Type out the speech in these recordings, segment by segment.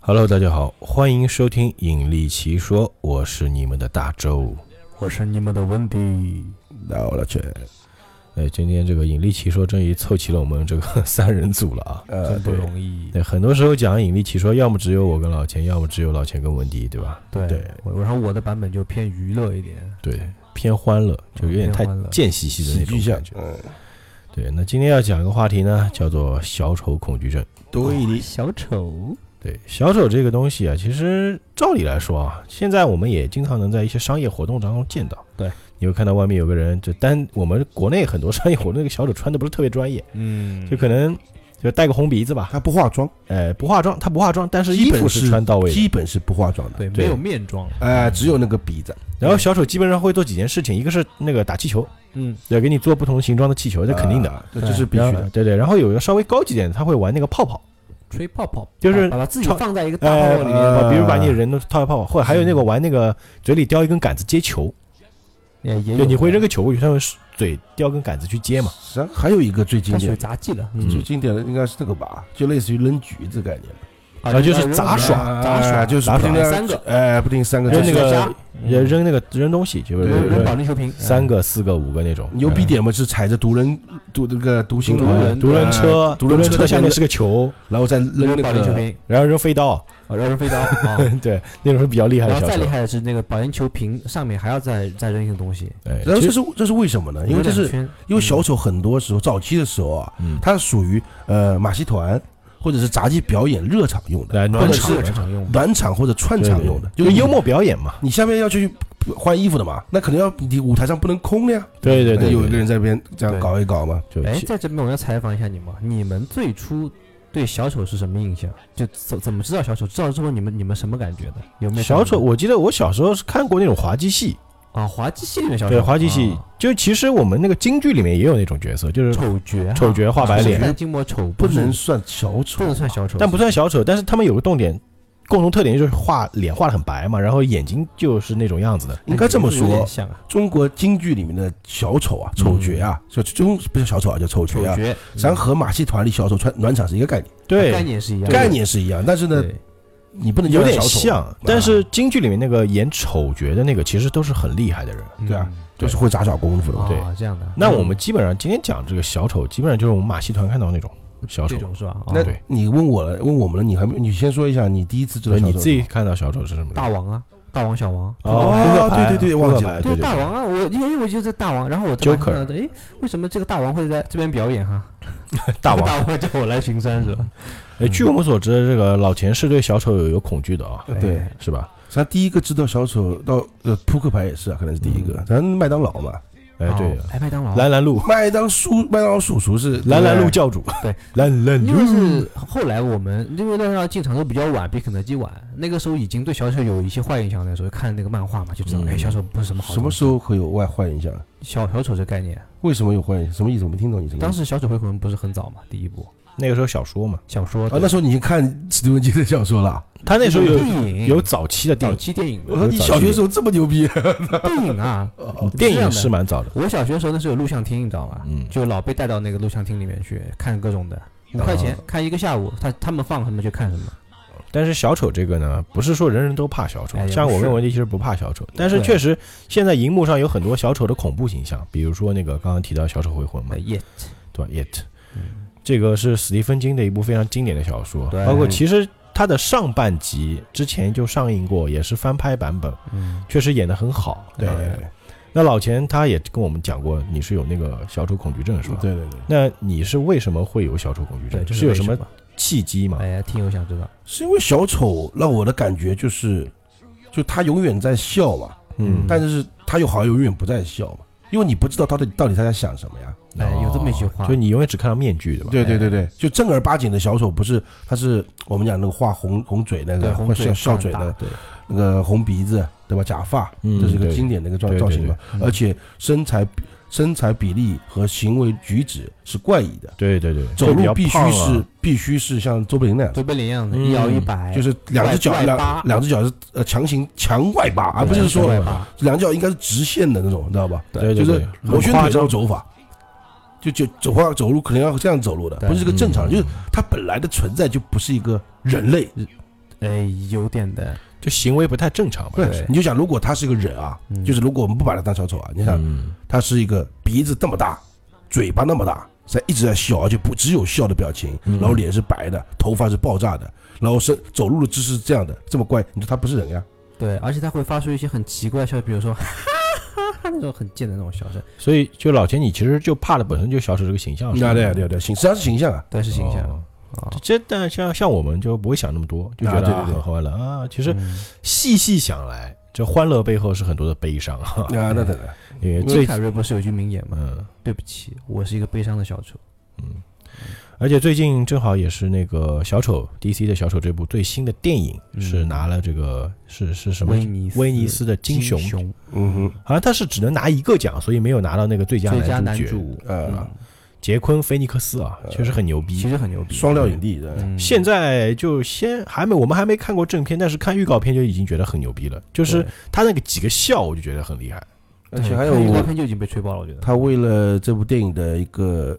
Hello，大家好，欢迎收听《引力奇说》，我是你们的大周。我是你们的温迪，到了这，哎，今天这个《引力奇说》终于凑齐了我们这个 三人组了啊！呃，真不对，容易。对，很多时候讲《引力奇说》，要么只有我跟老钱，要么只有老钱跟文迪，对吧？对对我然后我的版本就偏娱乐一点，对，偏欢乐，就有点太贱兮兮的那种感觉。，嗯，对，那今天要讲一个话题呢，叫做小丑恐惧症。对的，小丑，对，小丑这个东西啊，其实照理来说啊，现在我们也经常能在一些商业活动当中见到。对，你会看到外面有个人，就单我们国内很多商业活动，那个小丑穿的不是特别专业，嗯就可能就戴个红鼻子吧，他不化妆，呃，不化妆，他不化妆，但是衣服是是穿到位的。基本是不化妆的，对，对。没有面妆，哎，只有那个鼻子，然后小丑基本上会做几件事情，一个是那个打气球，嗯，要给你做不同形状的气球，这肯定的。啊，这这是必须的。对对，然后有一个稍微高级点的，他会玩那个泡泡，吹泡泡，就是把把自己放在一个大呃泡泡里面，呃比如把你人都套在泡泡，或者还有那个玩那个嘴里叼一根杆子接球，就也也你会扔个球过去，他会嘴叼根杆子去接嘛。实际上还有一个最经典，杂技的，最经典的应该是这个吧，就类似于扔橘子概念。的，啊就是杂耍啊杂耍就是三个。哎，不定三个，扔那个扔那个扔东西，就是扔保龄球瓶，三个、四个、五个那种。牛逼点嘛，是踩着独轮独那个独行独轮轮独轮车，呃独轮车车下面是个球，然后再扔扔那个扔保龄球瓶，然后扔飞刀，哦扔扔飞刀，啊对，那种是比较厉害的然后再厉。害的是那个保龄球瓶上面还要再再扔一个东西，哎，然后其实这是这是为什么呢？因为这是有两圈因为小丑很多时候早期的时候啊，嗯，它属于呃马戏团或者是杂技表演热场用的，来或者暖场是场场用的，暖场或者串场用的，就就幽。默表演嘛。你下面要去换衣服的嘛，那肯定要你舞台上不能空的呀。对对对，有一个人在那边这样搞一搞嘛。哎，在这边我要采访一下你们，你们最初对小丑是什么印象？就怎怎么知道小丑？知道之后你们你们什么感觉的？有没有小丑，我记得我小时候是看过那种滑稽戏，啊，滑稽戏里面小丑，对滑稽戏啊，就其实我们那个京剧里面也有那种角色，就是丑角啊，丑角画白脸金毛丑不能算小丑，不能算小丑，但不算小丑，但是他们有个动点，共同特点就是画脸画的很白嘛，然后眼睛就是那种样子的。应该这么说。啊，中国京剧里面的小丑啊，丑角啊，就中不是小丑啊，叫丑角啊，丑角，实际上和马戏团里小丑穿暖场是一个概念，对，概念是一样的，概念是一样，但是呢，你不能有点像，但是京剧里面那个演丑角的那个，其实都是很厉害的人。对啊嗯。就是会杂耍功夫的。嘛。对。啊，这样的。那我们基本上今天讲这个小丑，基本上就是我们马戏团看到那种小丑这。种是吧？啊那对你问我了，问我们了，你还没，你先说一下你第一次知道对，你小丑自己看到小丑是什么？大王啊，大王小王。哦对对对忘记了对对大王啊，我因为我就在大王，然后我 Joker 看到的，哎，为什么这个大王会在这边表演哈？大王。大王叫我来巡山是吧？哎，据我们所知，这个老钱是对小丑有有恐惧的啊，对哎是吧？他第一个知道小丑到呃扑克牌也是啊，可能是第一个。咱麦当劳嘛，哎，对哦，哎，麦当劳，蓝蓝路，麦当叔麦当劳叔叔是蓝蓝路教主，对，蓝蓝因为，是后来我们因为那时候进场都比较晚，比肯德基晚，那个时候已经对小丑有一些坏印象。那时候看那个漫画嘛，就知道，嗯哎，小丑不是什么好。什么时候会有外坏印象？小小丑这概念？为什么有坏印象？什么意思？我没听懂你什么。当时小丑回魂不是很早嘛，第一部那个时候小说嘛，啊，小说啊那时候你已经看史蒂文金的小说了。他那时候有电影有早期的电早影，期电影我说你小学时候这么牛逼，电影啊，电影是蛮早的，我小学的时候那时候有录像厅，你知道吗？嗯就老被带到那个录像厅里面去看各种的，五块钱看一个下午，他他们放什么就看什么。但是小丑这个呢，不是说人人都怕小丑哎，也像不是我跟文迪其实不怕小丑，但是对确实现在荧幕上有很多小丑的恐怖形象，比如说那个刚刚提到小丑回魂嘛对吧？It，这个是史蒂芬金的一部非常经典的小说，包括其实它的上半集之前就上映过，也是翻拍版本，嗯，确实演得很好。对对那老钱他也跟我们讲过，你是有那个小丑恐惧症是吧？对对对，那你是为什么会有小丑恐惧，症？就是有什么？契机吗？哎，听友想知道，是因为小丑让我的感觉就是，就他永远在笑嘛，嗯，但是他又好像永远不在笑嘛，因为你不知道他的到底他在想什么呀。哎，有这么一句话，就你永远只看到面具，对吧？对对对对，就正儿八经的小丑不是，他是我们讲那个画红红嘴那个，笑笑嘴的对，那个红鼻子，对吧？假发，嗯这是一个经典的一个造型嘛。而且身材比身材比例和行为举止是怪异的，对对对，走路必须是必须是像周贝林那样，周贝林一样的，嗯。一摇一摆，就是两只脚两两只脚是呃强行强外八，而不是说，两只脚应该是直线的那种，你知道吧？对对对就是螺旋腿这种走法。就就走话走路可能要这样走路的，不是个正常就是他本来的存在就不是一个人类。哎，有点的，就行为不太正常吧。对对，你就想，如果他是个人啊，嗯就是如果我们不把他当小丑啊，你想嗯，他是一个鼻子这么大，嘴巴那么大，在一直在笑，而且不只有笑的表情，嗯然后脸是白的，头发是爆炸的，然后是走路的姿势是这样的，这么怪，你说他不是人呀？对，而且他会发出一些很奇怪的笑，比如说 哈哈哈那种很贱的那种笑声，所以就老钱，你其实就怕的本身就小丑这个形象。是吧啊，对对对，形实际上是形象啊，对，是形象哦啊。这但像像我们就不会想那么多，就觉得很欢乐啊。其实嗯细细想来，这欢乐背后是很多的悲伤啊。啊，那对对，因为最凯瑞不是有句名言吗？嗯对不起，我是一个悲伤的小丑。嗯，而且最近正好也是那个小丑 DC 的小丑这部最新的电影嗯是拿了这个是是什么威尼斯威尼斯的金熊，嗯哼，好像他是只能拿一个奖，所以没有拿到那个最佳男主角。呃嗯，杰昆·菲尼克斯啊，呃确实很牛逼其。实很牛逼，双料影帝现在就先还没，我们还没看过正片，但是看预告片就已经觉得很牛逼了。就是他那个几个笑，我就觉得很厉害。而且还有看预告片就已经被吹爆了，我觉得。他为了这部电影的一个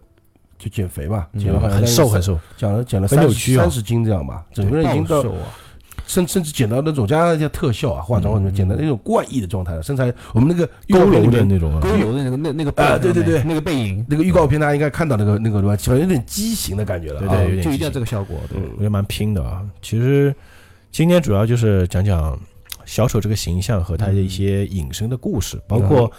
就减肥嘛，嗯减了很瘦很，瘦，减了减了很三扭曲啊三十斤这样吧，整个人已经瘦啊，甚甚至剪到那种加上一些特效啊、化妆什么，嗯减到那种怪异的状态了，身材我们那个佝偻的那种啊勾。油的那个那那个背啊对对对那个背影，那个预告片，大家应该看到那个那个对吧？好像有点畸形的感觉了啊，对对就一定要这个效果，对，嗯我觉得蛮拼的啊。其实今天主要就是讲讲小丑这个形象和他的一些引申的故事，包括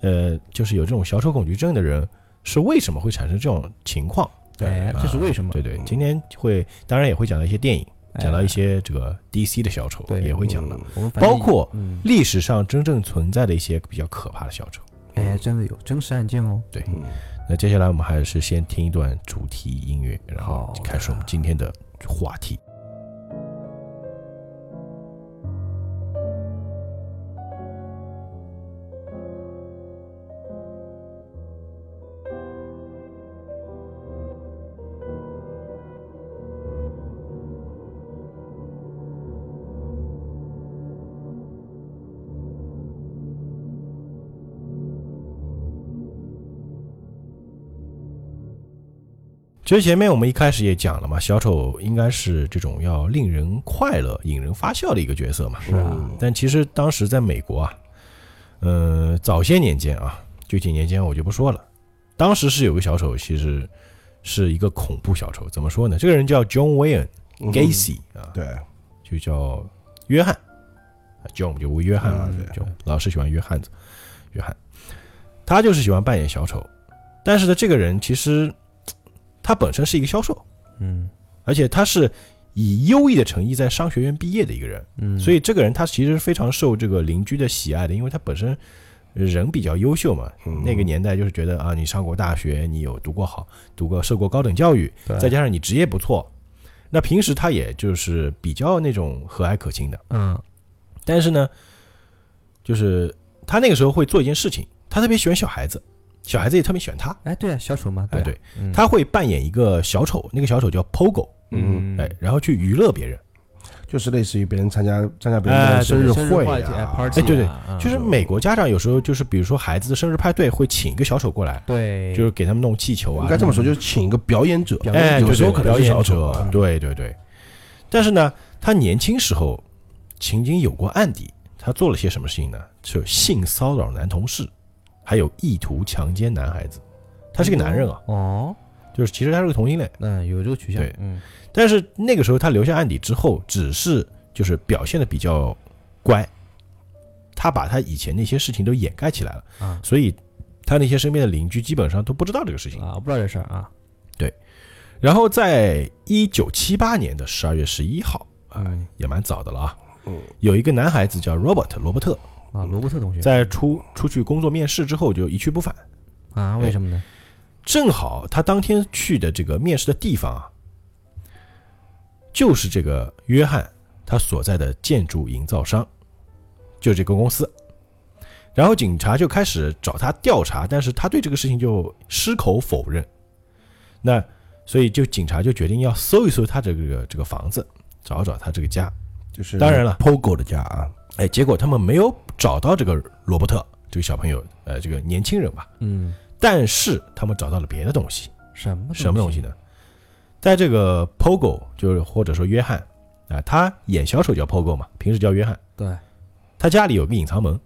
呃，就是有这种小丑恐惧症的人是为什么会产生这种情况。对，这是为什么？对对，今天会当然也会讲到一些电影，哎讲到一些这个 DC 的小丑对也会讲到，嗯我们反正包括嗯，历史上真正存在的一些比较可怕的小丑。哎，真的有真实案件哦。对，嗯那接下来我们还是先听一段主题音乐，然后开始我们今天的话题。其实前面我们一开始也讲了嘛，小丑应该是这种要令人快乐、引人发笑的一个角色嘛。是啊嗯但其实当时在美国啊，呃，早些年间啊，具体年间我就不说了。当时是有个小丑，其实是一个恐怖小丑。怎么说呢？这个人叫 John Wayne 嗯 Gacy 啊，对，就叫约翰啊，John 就约翰啊嘛，对就老是喜欢约翰子，约翰，他就是喜欢扮演小丑。但是呢，这个人其实他本身是一个销售，嗯。而且他是以优异的成绩在商学院毕业的一个人。嗯，所以这个人他其实非常受这个邻居的喜爱的，因为他本身人比较优秀嘛。嗯。那个年代就是觉得啊，你上过大学，你有读过好，读过受过高等教育，再加上你职业不错，那平时他也就是比较那种和蔼可亲的。嗯。但是呢，就是他那个时候会做一件事情，他特别喜欢小孩子，小孩子也特别喜欢他。哎，对啊，小丑嘛，啊哎对，嗯。他会扮演一个小丑，那个小丑叫 Pogo，嗯，哎，然后去娱乐别人。就是类似于别人参加参加别人哎的生日会哎啊，哎对对就是美国家长有时候就是，比如说孩子的生日派对，会请一个小丑过来，对，就是给他们弄气球啊。应该这么说，就是请一个表演者，表演哎，者。有时候可能是表演小丑对对对。但是呢，他年轻时候曾经有过案底，他做了些什么事情呢？就性骚扰男同事，还有意图强奸男孩子。他是个男人啊，哦，就是其实他是个同性恋，嗯，有这个取向对，嗯。但是那个时候他留下案底之后，只是就是表现的比较乖，他把他以前那些事情都掩盖起来了，啊。所以他那些身边的邻居基本上都不知道这个事情。啊，我不知道这事儿啊，对。然后在一九七八年的十二月十一号啊，嗯也蛮早的了啊，嗯。有一个男孩子叫 Robert 罗伯特，啊，罗伯特同学在出出去工作面试之后就一去不返，啊，为什么呢？正好他当天去的这个面试的地方啊，就是这个约翰他所在的建筑营造商，就这个公司。然后警察就开始找他调查，但是他对这个事情就矢口否认。那所以就警察就决定要搜一搜他这个这个房子，找找他这个家。就是当然了，POGO 的家啊，哎，结果他们没有找到这个罗伯特这个小朋友，呃，这个年轻人吧。嗯但是他们找到了别的东西，什么什么东西？呢？在这个 Pogo，就是或者说约翰啊，他演小丑叫 Pogo 嘛，平时叫约翰。对，他家里有个隐藏门，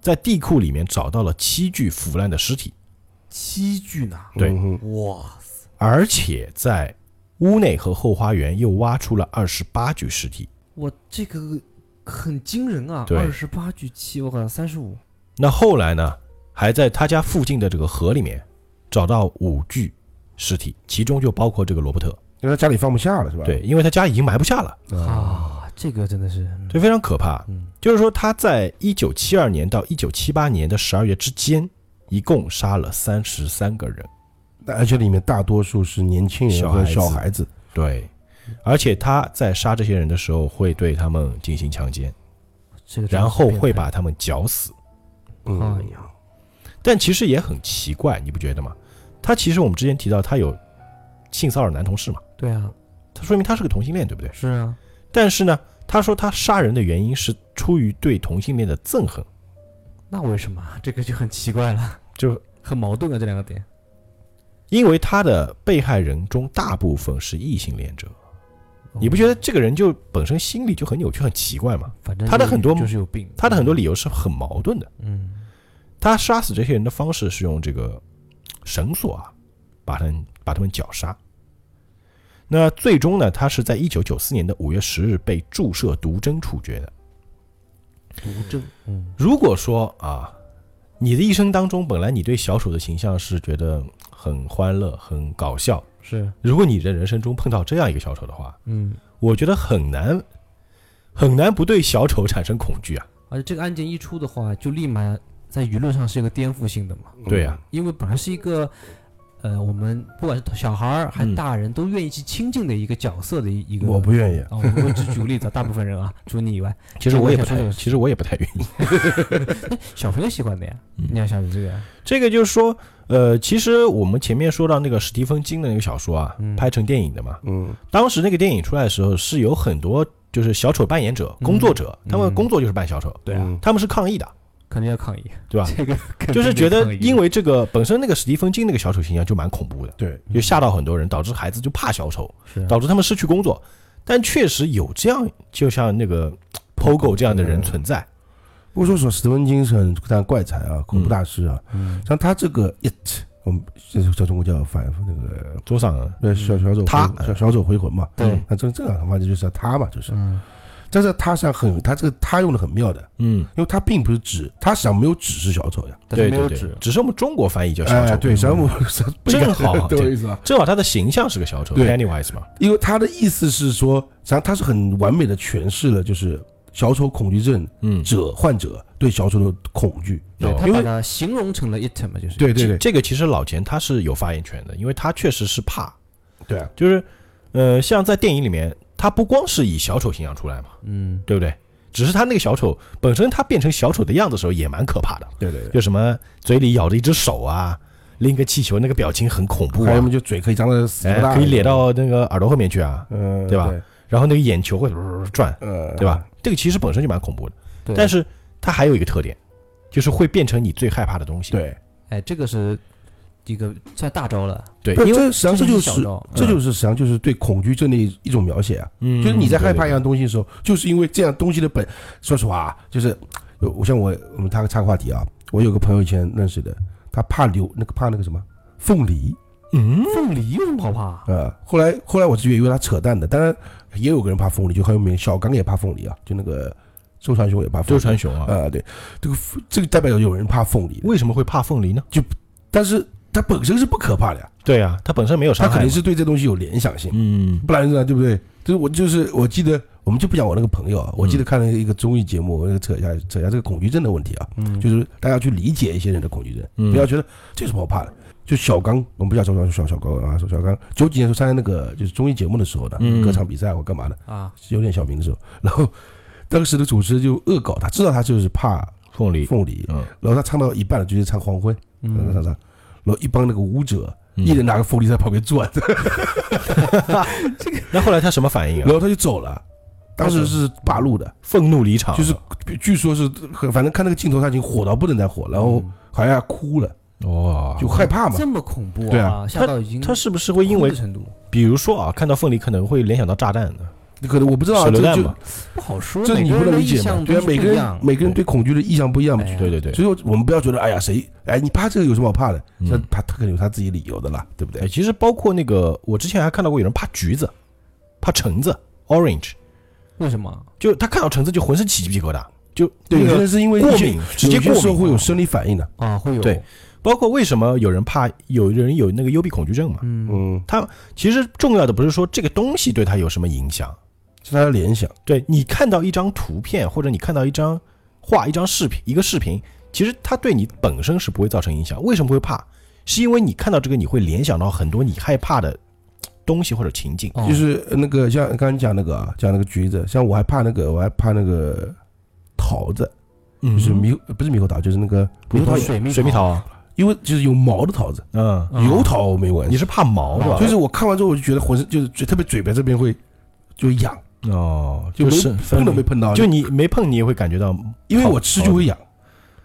在地库里面找到了七具腐烂的尸体，七具呢？对哇，而且在屋内和后花园又挖出了二十八具尸体。我这个很惊人啊！对二十八具七，我靠，三十五。那后来呢，还在他家附近的这个河里面找到五具尸体，其中就包括这个罗伯特。因为他家里放不下了是吧？对，因为他家已经埋不下了，啊，啊，这个真的是，这非常可怕。嗯，就是说，他在一九七二年到一九七八年的十二月之间，一共杀了三十三个人。那而且里面大多数是年轻人和小孩子，对，而且他在杀这些人的时候，会对他们进行强奸，然后会把他们绞死。嗯，哎呀，但其实也很奇怪，你不觉得吗？他其实我们之前提到他有性骚扰男同事嘛，对啊，他说明他是个同性恋，对不对？是啊，但是呢，他说他杀人的原因是出于对同性恋的憎恨，那为什么这个就很奇怪了，就很矛盾啊，这两个点。因为他的被害人中大部分是异性恋者，你不觉得这个人就本身心理就很扭曲、很奇怪吗？反正他的很多就是有病，他的很多理由是很矛盾的。嗯，他杀死这些人的方式是用这个绳索啊，把他们把他们绞杀。那最终呢，他是在一九九四年的五月十日被注射毒针处决的。毒针，嗯，如果说啊，你的一生当中本来你对小丑的形象是觉得很欢乐、很搞笑，是，如果你的人生中碰到这样一个小丑的话，嗯，我觉得很难很难不对小丑产生恐惧啊。而且这个案件一出的话，就立马在舆论上是一个颠覆性的嘛，对呀、因为本来是一个。呃，我们不管是小孩儿还是嗯大人，都愿意去亲近的一个角色的一一个。我不愿意。啊，我我只举个例子啊，大部分人啊，除你以外，其实我也不太，这个其实我也不太愿意。小朋友喜欢的呀。嗯你要想着这个，这个就是说，呃，其实我们前面说到那个史蒂芬金的那个小说啊，嗯拍成电影的嘛，嗯，当时那个电影出来的时候，是有很多就是小丑扮演者、工作者，嗯他们工作就是扮小丑，对啊，嗯他们是抗议的，肯定要抗议，对吧？这个肯定就是觉得因为这个本身那个史蒂芬金那个小丑形象就蛮恐怖的，对，就吓到很多人，导致孩子就怕小丑，导致他们失去工作。但确实有这样，就像那个 Pogo 这样的人存在，不说说实话，史蒂芬金是很但怪才啊，恐怖大师啊。嗯。像他这个 it，我们这是叫中国叫反那个桌上对小小丑他。小小丑回魂嘛。对，那这这个反正就是他嘛，就是。嗯但是他实际上很，他这个他用的很妙的，嗯，因为他并不是指他实际上没有只是小丑呀。但是对对对。没有指，只是我们中国翻译叫小哎，丑，对，实际上我正好 对意思吧？正好他的形象是个小丑对，Pennywise 嘛，因为他的意思是说，实际上他是很完美的诠释了，就是小丑恐惧症嗯，者患者对小丑的恐惧。对他因为把它形容成了 it 嘛，就是。对对对。这个其实老钱他是有发言权的，因为他确实是怕，对啊，就是呃，像在电影里面，他不光是以小丑形象出来嘛，嗯。对不对？只是他那个小丑本身，他变成小丑的样子的时候也蛮可怕的，对对对。就什么嘴里咬着一只手啊，拎个气球，那个表情很恐怖啊。还有嘛，，就嘴可以张的死大，，可以咧到那个耳朵后面去啊，嗯，对吧？然后那个眼球会转，呃，对吧？这个其实本身就蛮恐怖的，对，但是它还有一个特点，就是会变成你最害怕的东西。对，哎，这个是一个算大招了，对，因为这实际上这就是这就是实际上就是对恐惧症的一一种描写啊。嗯就是你在害怕一样东西的时候，就是因为这样东西的本，说实话啊，就是我像我我们插个插个话题啊，我有个朋友以前认识的，他怕榴那个怕那个什么凤梨，嗯，凤梨有什么好怕？呃，后来后来我是以为他扯淡的，当然也有个人怕凤梨，就很有名，小刚也怕凤梨啊，就那个周传雄也怕凤梨，周传雄啊，啊、对，这个这个代表有人怕凤梨，为什么会怕凤梨呢？就但是它本身是不可怕的呀，对啊，它本身没有伤害嘛，他肯定是对这东西有联想性，嗯。不然呢，对不对？就是我就是我记得，我们就不讲我那个朋友啊，我记得看了一个综艺节目，我扯一下扯一下这个恐惧症的问题啊，嗯，就是大家去理解一些人的恐惧症，嗯。不要觉得这有什么好怕的。就小刚，我们不叫小刚，小小刚啊，小刚九几年时候参加那个就是综艺节目的时候呢，嗯。歌唱比赛或干嘛的，啊，有点小名的时候，然后当时的主持人就恶搞他，知道他就是怕凤梨，凤梨，嗯。然后他唱到一半了，就是唱黄昏，嗯。唱嗯，唱，然后一帮那个舞者，嗯。一人拿个凤梨在旁边转，那后来他什么反应啊？然后他就走了。当时是八路的，愤怒离场，就是据说是很，反正看那个镜头他已经火到不能再火，然后好像要哭了，哦，就害怕嘛。这么恐怖对啊，吓到已经他是不是会因为，程度。比如说啊，看到凤梨可能会联想到炸弹呢？可能我不知道啊，这就？不好说，这你不能理解嘛？对啊，每个人每个人对恐惧的意向不一样嘛。对对对。所以我们不要觉得，哎呀，谁哎，你怕这个有什么好怕的？那他他他肯定有他自己理由的啦，对不哎，对？其实包括那个，我之前还看到过有人怕橘子，怕橙子 （orange），为什么？就他看到橙子就浑身起鸡皮疙瘩，就对，有些人是因为过敏，直接有些时候过敏。会有生理反应的。啊，会有对，包括为什么有人怕，有人有那个幽闭恐惧症嘛？嗯，嗯，他其实重要的不是说这个东西对他有什么影响，是他的联想。对你看到一张图片，或者你看到一张画、一张视频、一个视频，其实它对你本身是不会造成影响。为什么会怕？是因为你看到这个，你会联想到很多你害怕的东西或者情境。哦就是那个像刚刚讲那个啊，讲那个橘子，像我还怕那个，我还怕那个桃子，嗯就是猕不是猕猴桃，就是那个猕猴桃，水蜜水蜜桃啊，因为就是有毛的桃子，嗯，嗯油桃没闻。你是怕毛是吧？就是我看完之后，我就觉得浑身就是嘴特别嘴巴这边会就痒，哦，就没是碰都没碰到，就你没碰，你也会感觉到因为我吃就会痒，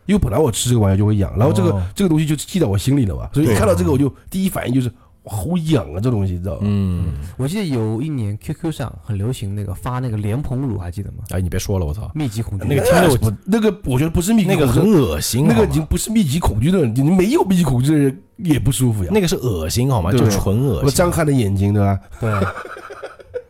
因为本来我吃这个玩意儿就会痒，然后这个、哦这个东西就记在我心里了嘛，所以一看到这个我就第一反应就是哇好痒啊，这东西你知道吧？嗯，我记得有一年 QQ 上很流行那个发那个莲蓬乳，还记得吗？哎，你别说了，我操，密集恐惧那个听着我我那个我觉得不是密集恐惧那个很恶心，那个已经不是密集恐惧症，你没有密集恐惧的人也不舒服呀。那个是恶心好吗？就纯恶心。我张开的眼睛对吧？对，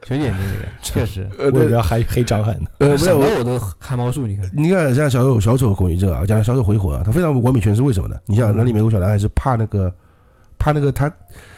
小眼睛那个 确实，呃，我以对为要黑黑张翰呢。呃，没有想到，我都汗毛竖，你看，你看像小丑小丑恐惧症啊，讲小丑回魂啊，他非常完美诠释为什么呢？你像那里面有个小男孩是怕那个怕那个他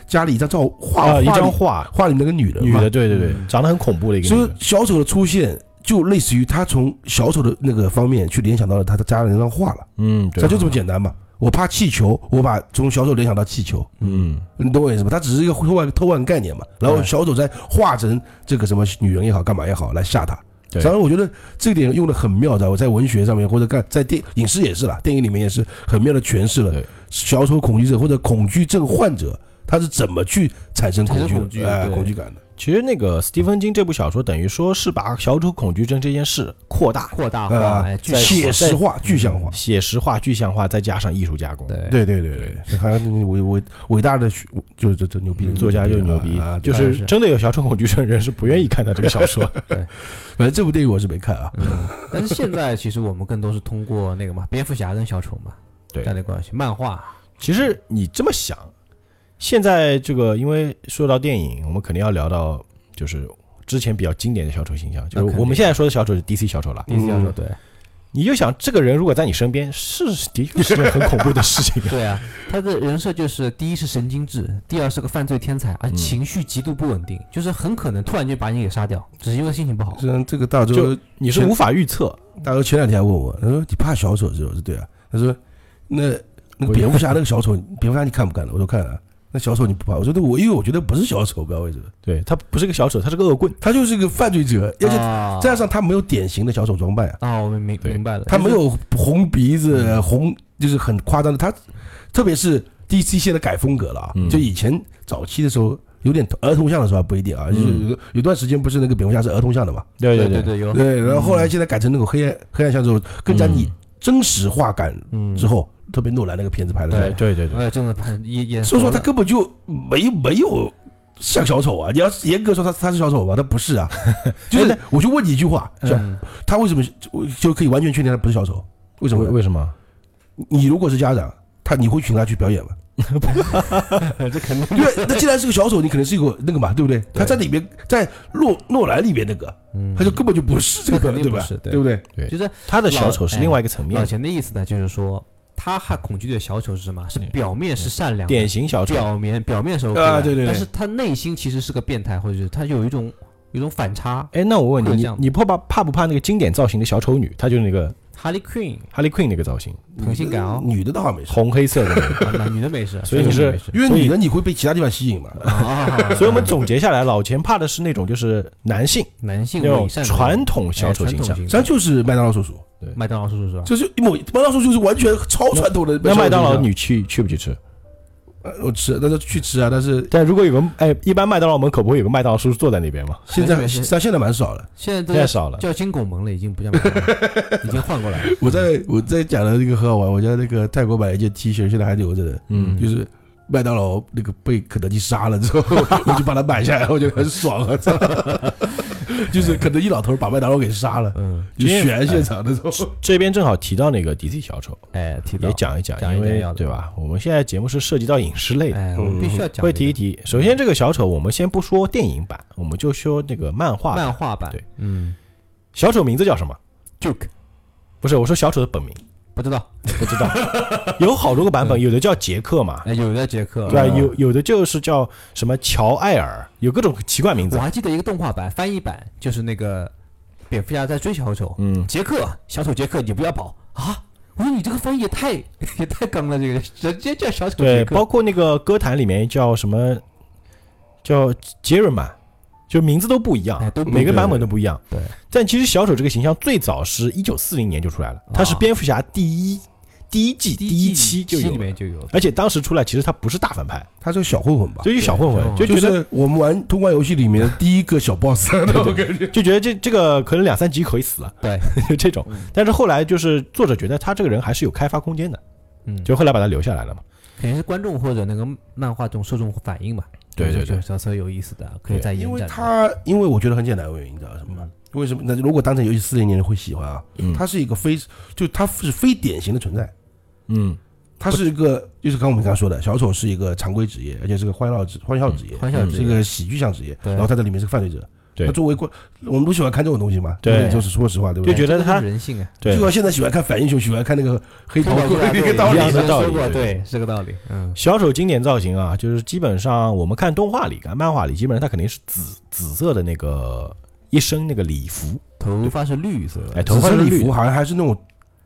家里一张照画啊，一张画画，里那个女的嘛女的，对对对，嗯长得很恐怖的一个所以。小丑的出现就类似于他从小丑的那个方面去联想到了他的家人那张画了，嗯，对这就这么简单嘛。我怕气球，我把从小丑联想到气球，嗯，你懂我意思吗？它只是一个偷换偷换概念嘛。然后小丑在化成这个什么女人也好，干嘛也好来吓他。然，我觉得这点用的很妙，的我在文学上面或者干在电影视也是啦，电影里面也是很妙的诠释了小丑恐惧症或者恐惧症患者他是怎么去产生恐惧恐惧，哎，恐惧感的。其实那个斯蒂芬金这部小说等于说是把小丑恐惧症这件事扩大、扩大化，写实化、具象化。写实化、具象化，再加上艺术加工。对对对对对，这还有那个伟伟伟大的学就是这这牛逼的作家就牛逼啊，，就是真的有小丑恐惧症的人是不愿意看他这个小说。反正这部电影我是没看啊。嗯，但是现在其实我们更多是通过那个嘛，蝙蝠侠跟小丑嘛，对这样的关系，漫画，其实你这么想，现在这个因为说到电影，我们肯定要聊到就是之前比较经典的小丑形象，就是我们现在说的小丑是 DC 小丑了。DC 小丑嗯对你就想这个人如果在你身边，是的确是件很恐怖的事情。对啊，他的人设就是第一是神经质，第二是个犯罪天才，而嗯情绪极度不稳定，就是很可能突然就把你给杀掉，只是因为心情不好。虽然这个大周你是无法预测，大周前两天还问我，他说你怕小丑是吧？我说对啊。他说那那蝙蝠侠那个小丑，蝙蝠侠你看不看了？我说看了。那小丑你不怕？我觉得，我因为我觉得不是小丑，不知道为什么，对他不是个小丑，他是个恶棍。他就是个犯罪者，而且啊。再加上他没有典型的小丑装扮啊，啊，我明明对明白了，他没有红鼻子、红，就是很夸张的。他特别是 DC 现在改风格了啊，嗯。就以前早期的时候有点儿童像的时候还不一定啊，就是有有段时间不是那个蝙蝠侠是儿童像的嘛，对对对对，有。对，然后后来现在改成那种黑暗黑暗像之后，更加你嗯真实化感嗯。之后，特别诺兰那个片子拍的对，对对真的拍也也所以说他根本就没没有像小丑啊！你要严格说他他是小丑吧，他不是啊。就是我就问你一句话，他为什么就就可以完全确定他不是小丑？为什么？为为什么？你如果是家长，他你会请他去表演吗？这肯定对，那既然是个小丑，你肯定是一个那个嘛，对不对？他在里面，在诺诺兰里面那个，嗯他就根本就不是这个，对吧？对对不对？对就是他的小丑是另外一个层老面，钱的意思呢，就是说他害恐惧的小丑是什么？是表面是善良的，典型小丑。表面表面是 OK 的啊对对对但是他内心其实是个变态，或者是他有一种有一种反差。哎，那我问你，你怕怕怕不怕那个经典造型的小丑女？她就是那个 Harley Quinn Harley queen 那个造型，很性感哦，女的倒还没事，红黑色的那个。啊男女的没事，所以你是没事。因为女的你会被其他地方吸引嘛。啊，所以我们总结下来，老钱怕的是那种就是男性男性那种传统小丑哎形象。实际上就是麦当劳叔叔，对。麦当劳叔叔是吧？就是一模麦当劳叔叔就是完全超传统的那麦当劳你去去不去吃？呃我吃，那是去吃啊，但是但如果有个哎，一般麦当劳门口不会有个麦当劳叔叔坐在那边吗？现在但现在蛮少了。现在都现在少了。叫金拱门了，已经不叫麦当劳 已经换过来了。我在我在讲的那个很好玩，我家那个泰国买了一件 T 恤，现在还留着的，嗯就是麦当劳那个被肯德基杀了之后，我就把它买下来，我觉得很爽啊！操，就是可能一老头把麦当劳给杀了，嗯，就悬现场那种。这边正好提到那个 DC 小丑，哎，提到也讲一讲，因为对吧？我们现在节目是涉及到影视类的，哎，我们必须要讲会提一提。首先，这个小丑我们先不说电影版，我们就说那个漫画。漫画版，对，嗯小丑名字叫什么？，Joke 不是，我说小丑的本名，不知道，不知道。有好多个版本，有的叫杰克嘛，哎，有的杰克，对有有的就是叫什么乔艾尔，有各种奇怪名字。我。还记得一个动画版翻译版，就是那个蝙蝠侠在追小丑，嗯，杰克，小丑杰克，你不要跑。啊！我说你这个翻译 也太也太刚了，这个直接叫小丑对，杰克，包括那个歌坛里面叫什么，叫杰瑞曼，就名字都不一样哎，都每个版本都不一样。对，但其实小丑这个形象最早是一九四零年就出来了，他是啊蝙蝠侠第一第一季第一期就有了，期里面就有，而且当时出来其实他不是大反派，他是个小混混吧？就一小混混，就就觉得是我们玩通关游戏里面的第一个小 boss 那种感觉。就觉得这这个可能两三集可以死了，对，就 这种。但是后来就是作者觉得他这个人还是有开发空间的，嗯，就后来把他留下来了嘛。肯定是观众或者那个漫画这种受众反应吧。对对对就角色有意思的，可以再延因为展的。他，因为我觉得很简单，原因你知道什么吗？为什么？那如果当成游戏四零年人会喜欢啊，嗯他是一个非，就他是非典型的存在。嗯，他是一个，就是刚我们刚刚说的，小丑是一个常规职业，而且是个欢笑职欢笑职业，欢笑职业是一个喜剧向职业。然后他在里面是个犯罪者。对。他作为观，我们不喜欢看这种东西嘛。对。就是说实话，对不对？就觉得他人性啊，对。就，像现在喜欢看反英雄，喜欢看那个黑袍一 个道理。一样。的道理对对，是个道理。嗯，小丑经典造型啊，就是基本上我们看动画里、看漫画里，基本上他肯定是紫紫色的那个一身那个礼服，头发是绿色的，哎，头发是绿。的礼服好像还是那种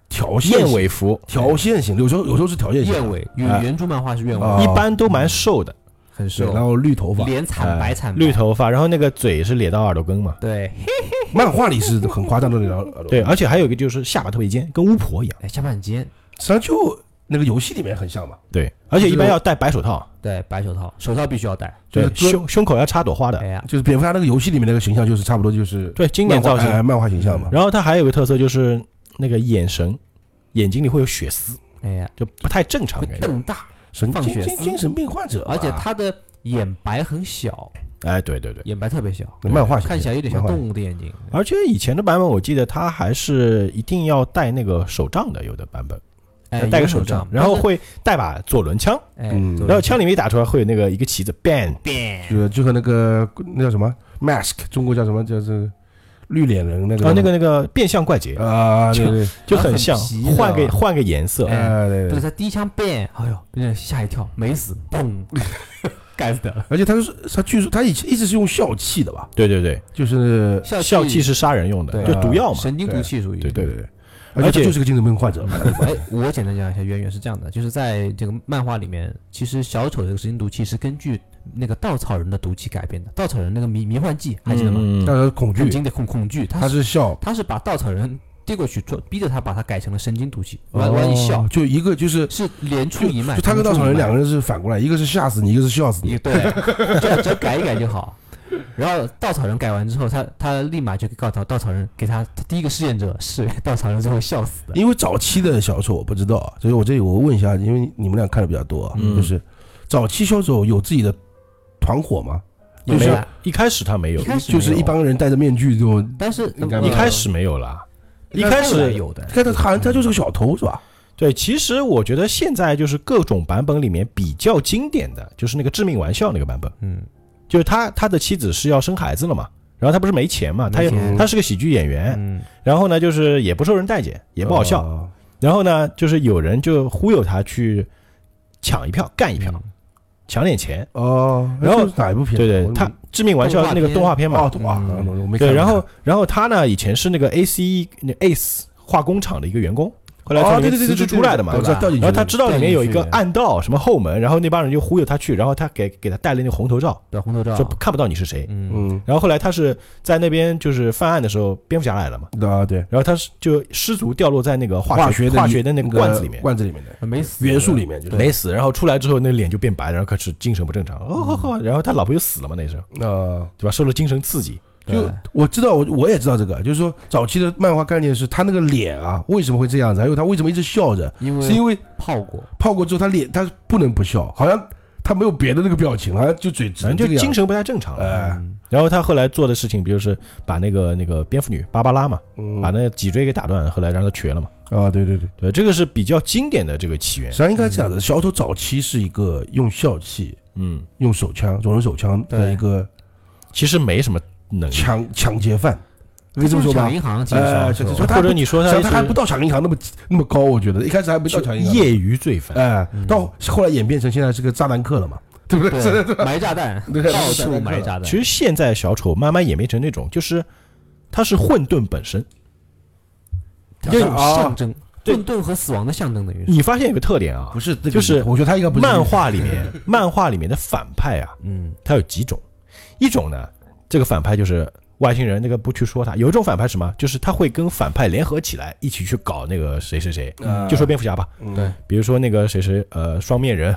条线燕尾服，条线型，有时候有时候是条线型的，燕尾，原著漫画是燕啊。尾，一般都蛮瘦的，对很瘦，然后绿头发。脸惨白哎惨白。绿。头发，然后那个嘴是咧到耳朵。根嘛，对，漫画里是很夸张的那条，对，而且还有一个就是下巴特别尖，跟巫婆一样，哎，下半尖，实际上就那个游戏里面很像嘛，对，而且一般要戴白手套，对，白手套，手套必须要戴。对，就是胸胸口要插朵花的。哎，呀，就是蝙蝠侠那个游戏里面那个形象，就是差不多就是对，经典造型。漫画哎漫画形象嘛。然后他还有个特色就是那个眼神，眼睛里会有血丝，哎呀，就不太正常感觉。瞪大，神经放血丝精精神病患者，而且他的眼白很小，哎，对对对，眼白特别小，漫画看起来有点像动物的眼睛。而且以前的版本我记得他还是一定要带那个手杖的，有的版本哎，带个手杖，然后会带把左轮枪，哎，嗯然后枪里面一打出来会有那个一个旗子，bang bang，就就和那个那叫什么？mask，中国叫什么？叫这个绿脸人那个啊，那个那个变相怪杰。啊，对对，就很像换个换个颜色，哎哎。对对不是，他第一枪变，哎呦，吓一跳，没死，砰，该死的。而且他是他据说他以前一直是用笑气的吧，对对对，就是笑气。是杀人用的，就毒药嘛，神经毒气属于。对对对对，而且而且他就是个精神病患者嘛，哎，我简单讲一下渊源是这样的，就是在这个漫画里面，其实小丑这个神经毒气是根据那个稻草人的毒气改编的。稻草人那个迷迷幻剂还记得吗？嗯但是恐惧，很经典恐恐惧，他他是是笑，他是把稻草人递过去做，逼着他把它改成了神经毒气，完完一笑哦，就一个就是是连出一脉。就他跟稻草人两个人，是反过来，一个是吓死你，一个是笑死你一。对，只要只要改一改就好。然后稻草人改完之后，他他立马就告诉稻草人，给他他第一个试验者是 稻草人，最后笑死的。因为早期的小丑我不知道，所以我这里我问一下，因为你们俩看的比较多啊，嗯就是早期小丑有自己的团伙吗？就是一开始他没有一，开始就是一帮人戴着面具就，但是应该吧一开始没有啦，一开始有的，看他好像他就是个小偷是吧？对，其实我觉得现在就是各种版本里面比较经典的就是那个致命玩笑那个版本，嗯，就是他他的妻子是要生孩子了嘛，然后他不是没钱嘛，他也钱。他是个喜剧演员，嗯，然后呢就是也不受人待见，也不好笑，哦。然后呢就是有人就忽悠他去抢一票干一票，抢点钱，哦，然后哪一部片？对对，他致命玩笑那个动画片嘛，哦，哇，嗯我我没看。对，然后然后他呢以前是那个 ACE 那 ACE 化工厂的一个员工，后来从哦，里面辞职出来的嘛，然后他知道里面有一个暗道，什么后门，然后那帮人就忽悠他去，然后他给给他戴了那个红头罩，对红头罩说，看不到你是谁。嗯，嗯，然后后来他是在那边就是犯案的时候，蝙蝠侠来了嘛，啊对，然后他是就失足掉落在那个化学化学的那个罐子里面，罐子里面的没死元素里面就是没死，然后出来之后那脸就变白，然后开始精神不正常，哦呵呵，然后他老婆又死了嘛，那时候啊。对吧？受了精神刺激，就我知道，我我也知道这个，就是说早期的漫画概念是他那个脸啊，为什么会这样子？还有他为什么一直笑着？因为是因为泡过，泡过之后，他脸他不能不笑，好像他没有别的那个表情，好像就嘴只反正就个样子。精神不太正常了。哎，嗯然后他后来做的事情，比如是把那个那个蝙蝠女芭芭拉嘛，嗯把那个脊椎给打断，后来让他瘸了嘛。啊，对对对，对，这个是比较经典的这个起源实际。上应该这样的，小丑早期是一个用笑气、嗯，用手枪、左轮手枪的一个其实没什么能力，抢抢劫犯，可以这么说吧就是抢？银行其实或者你说他他还不到抢银行那么那么高，我觉得一开始还不到抢银行。业余罪犯。哎，嗯到后来演变成现在是个炸弹客了嘛，对不对？对 埋炸弹，对到处埋炸弹。其实现在小丑慢慢演变成那种，就是他是混沌本身。它是啊象征，混沌和死亡的象征等于是。你发现有个特点啊不，是，就是我觉得他应该不是漫画里面 漫画里面的反派啊，嗯，它有几种，一种呢，这个反派就是外星人，那个不去说他。有一种反派是什么，就是他会跟反派联合起来，一起去搞那个谁谁谁，嗯。就说蝙蝠侠吧，嗯。对。比如说那个谁谁呃双面人，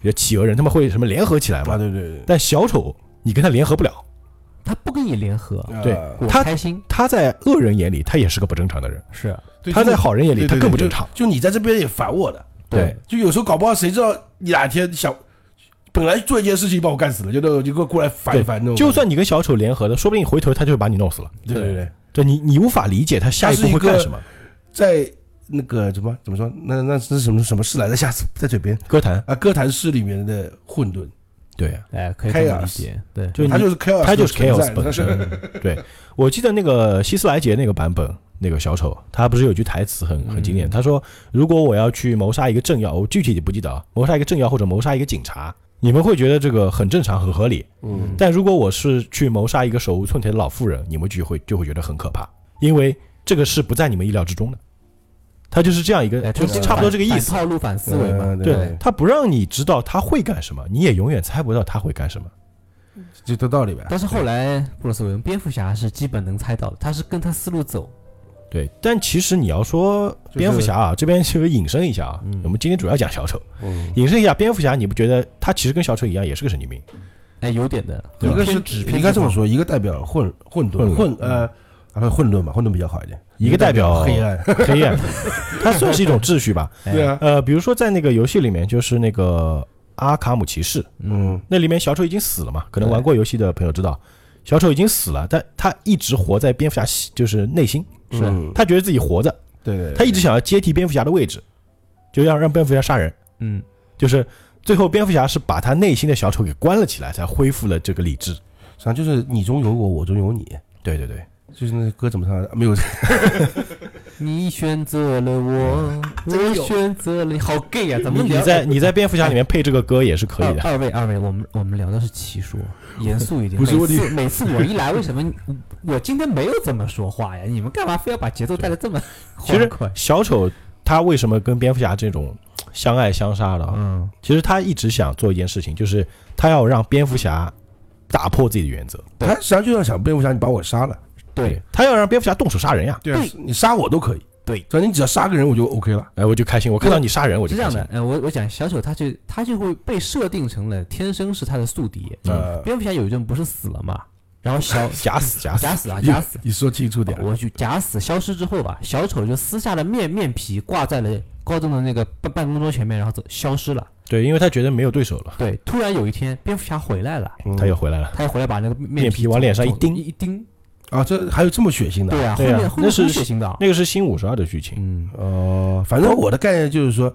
比如企鹅人，他们会什么联合起来啊，嘛？对对对，但小丑你跟他联合不了，他不跟你联合，对他开心。他在恶人眼里他也是个不正常的人，是。他在好人眼里他更不正常。就就你在这边也烦我的，对，就有时候搞不好谁知道你哪天想本来做一件事情把我干死了，就那种就给我过来烦一烦那种。就算你跟小丑联合的，说不定回头他就把你弄死了。对对对，对你你无法理解他下一步会干什么。在那个怎么怎么说？那那是什么什么事来着？下次在嘴边歌坛啊，歌坛市里面的混沌，对啊，哎，可以这么理解，对，就他就是 chaos，他就是 chaos 本身。对，我记得那个希斯莱杰那个版本，那个小丑，他不是有句台词很很经典，他说：“如果我要去谋杀一个政要，我具体不记得啊，谋杀一个政要或者谋杀一个警察，你们会觉得这个很正常很合理。嗯，但如果我是去谋杀一个手无寸铁的老妇人，你们就会就会觉得很可怕，因为这个是不在你们意料之中的。”他就是这样一个，哎，就是差不多这个意思。套路反思维嘛，嗯对他不让你知道他会干什么，你也永远猜不到他会干什么。就这道理呗。但是后来布鲁斯韦恩蝙蝠侠是基本能猜到的，他是跟他思路走，对，但其实你要说蝙蝠侠啊，这边其实引申一下啊，嗯我们今天主要讲小丑，嗯，引申一下蝙蝠侠，你不觉得他其实跟小丑一样，也是个神经病？哎，有点的，一个是偏执应该这么，说，一个代表混混沌混混呃，啊混沌吧，混沌比较好一点。一个代表黑暗，黑暗，它算是一种秩序吧。哎对，啊，呃，比如说在那个游戏里面，就是那个阿卡姆骑士，嗯，那里面小丑已经死了嘛？可能玩过游戏的朋友知道，小丑已经死了，但他一直活在蝙蝠侠就是内心，是嗯他觉得自己活着，对对，对。他一直想要接替蝙蝠侠的位置，就要让蝙蝠侠杀人。嗯，就是最后蝙蝠侠是把他内心的小丑给关了起来，才恢复了这个理智。实际上就是你中有我，我中有你，对对对，就是那歌怎么唱的？没有，你选择了我，我选择了你，好 gay 啊！怎么你你在你在蝙蝠侠里面配这个歌也是可以的。二二位二位，我们我们聊的是奇说，严肃一点。不是问题每次每次我一来，为什么我今天没有怎么说话呀？你们干嘛非要把节奏带的这么 其实？小丑他为什么跟蝙蝠侠这种相爱相杀的啊？嗯，其实他一直想做一件事情，就是他要让蝙蝠侠打破自己的原则。他实际上就要想蝙蝠侠，你把我杀了，对，他要让蝙蝠侠动手杀人呀。对啊，你杀我都可以，对反正你只要杀个人我就 OK 了。哎，我就开心，我看到你杀人我就是开心这样的。。呃，我我讲小丑，他就他就会被设定成了天生是他的宿敌。呃，蝙蝠侠有一阵不是死了嘛，然后小 假死假死，假死啊假死，你说清楚点。我去假死消失之后吧，小丑就撕下了面面皮，挂在了高中的那个办办公桌前面，然后走消失了。对，因为他觉得没有对手了，对，突然有一天，蝙蝠侠回来了，嗯他又回来了。他又回来把那个面面皮往脸上一钉一一钉。啊，这还有这么血腥的？对啊，后面后面那是很血腥的啊。那个是新五十二的剧情。嗯，呃，反正我的概念就是说，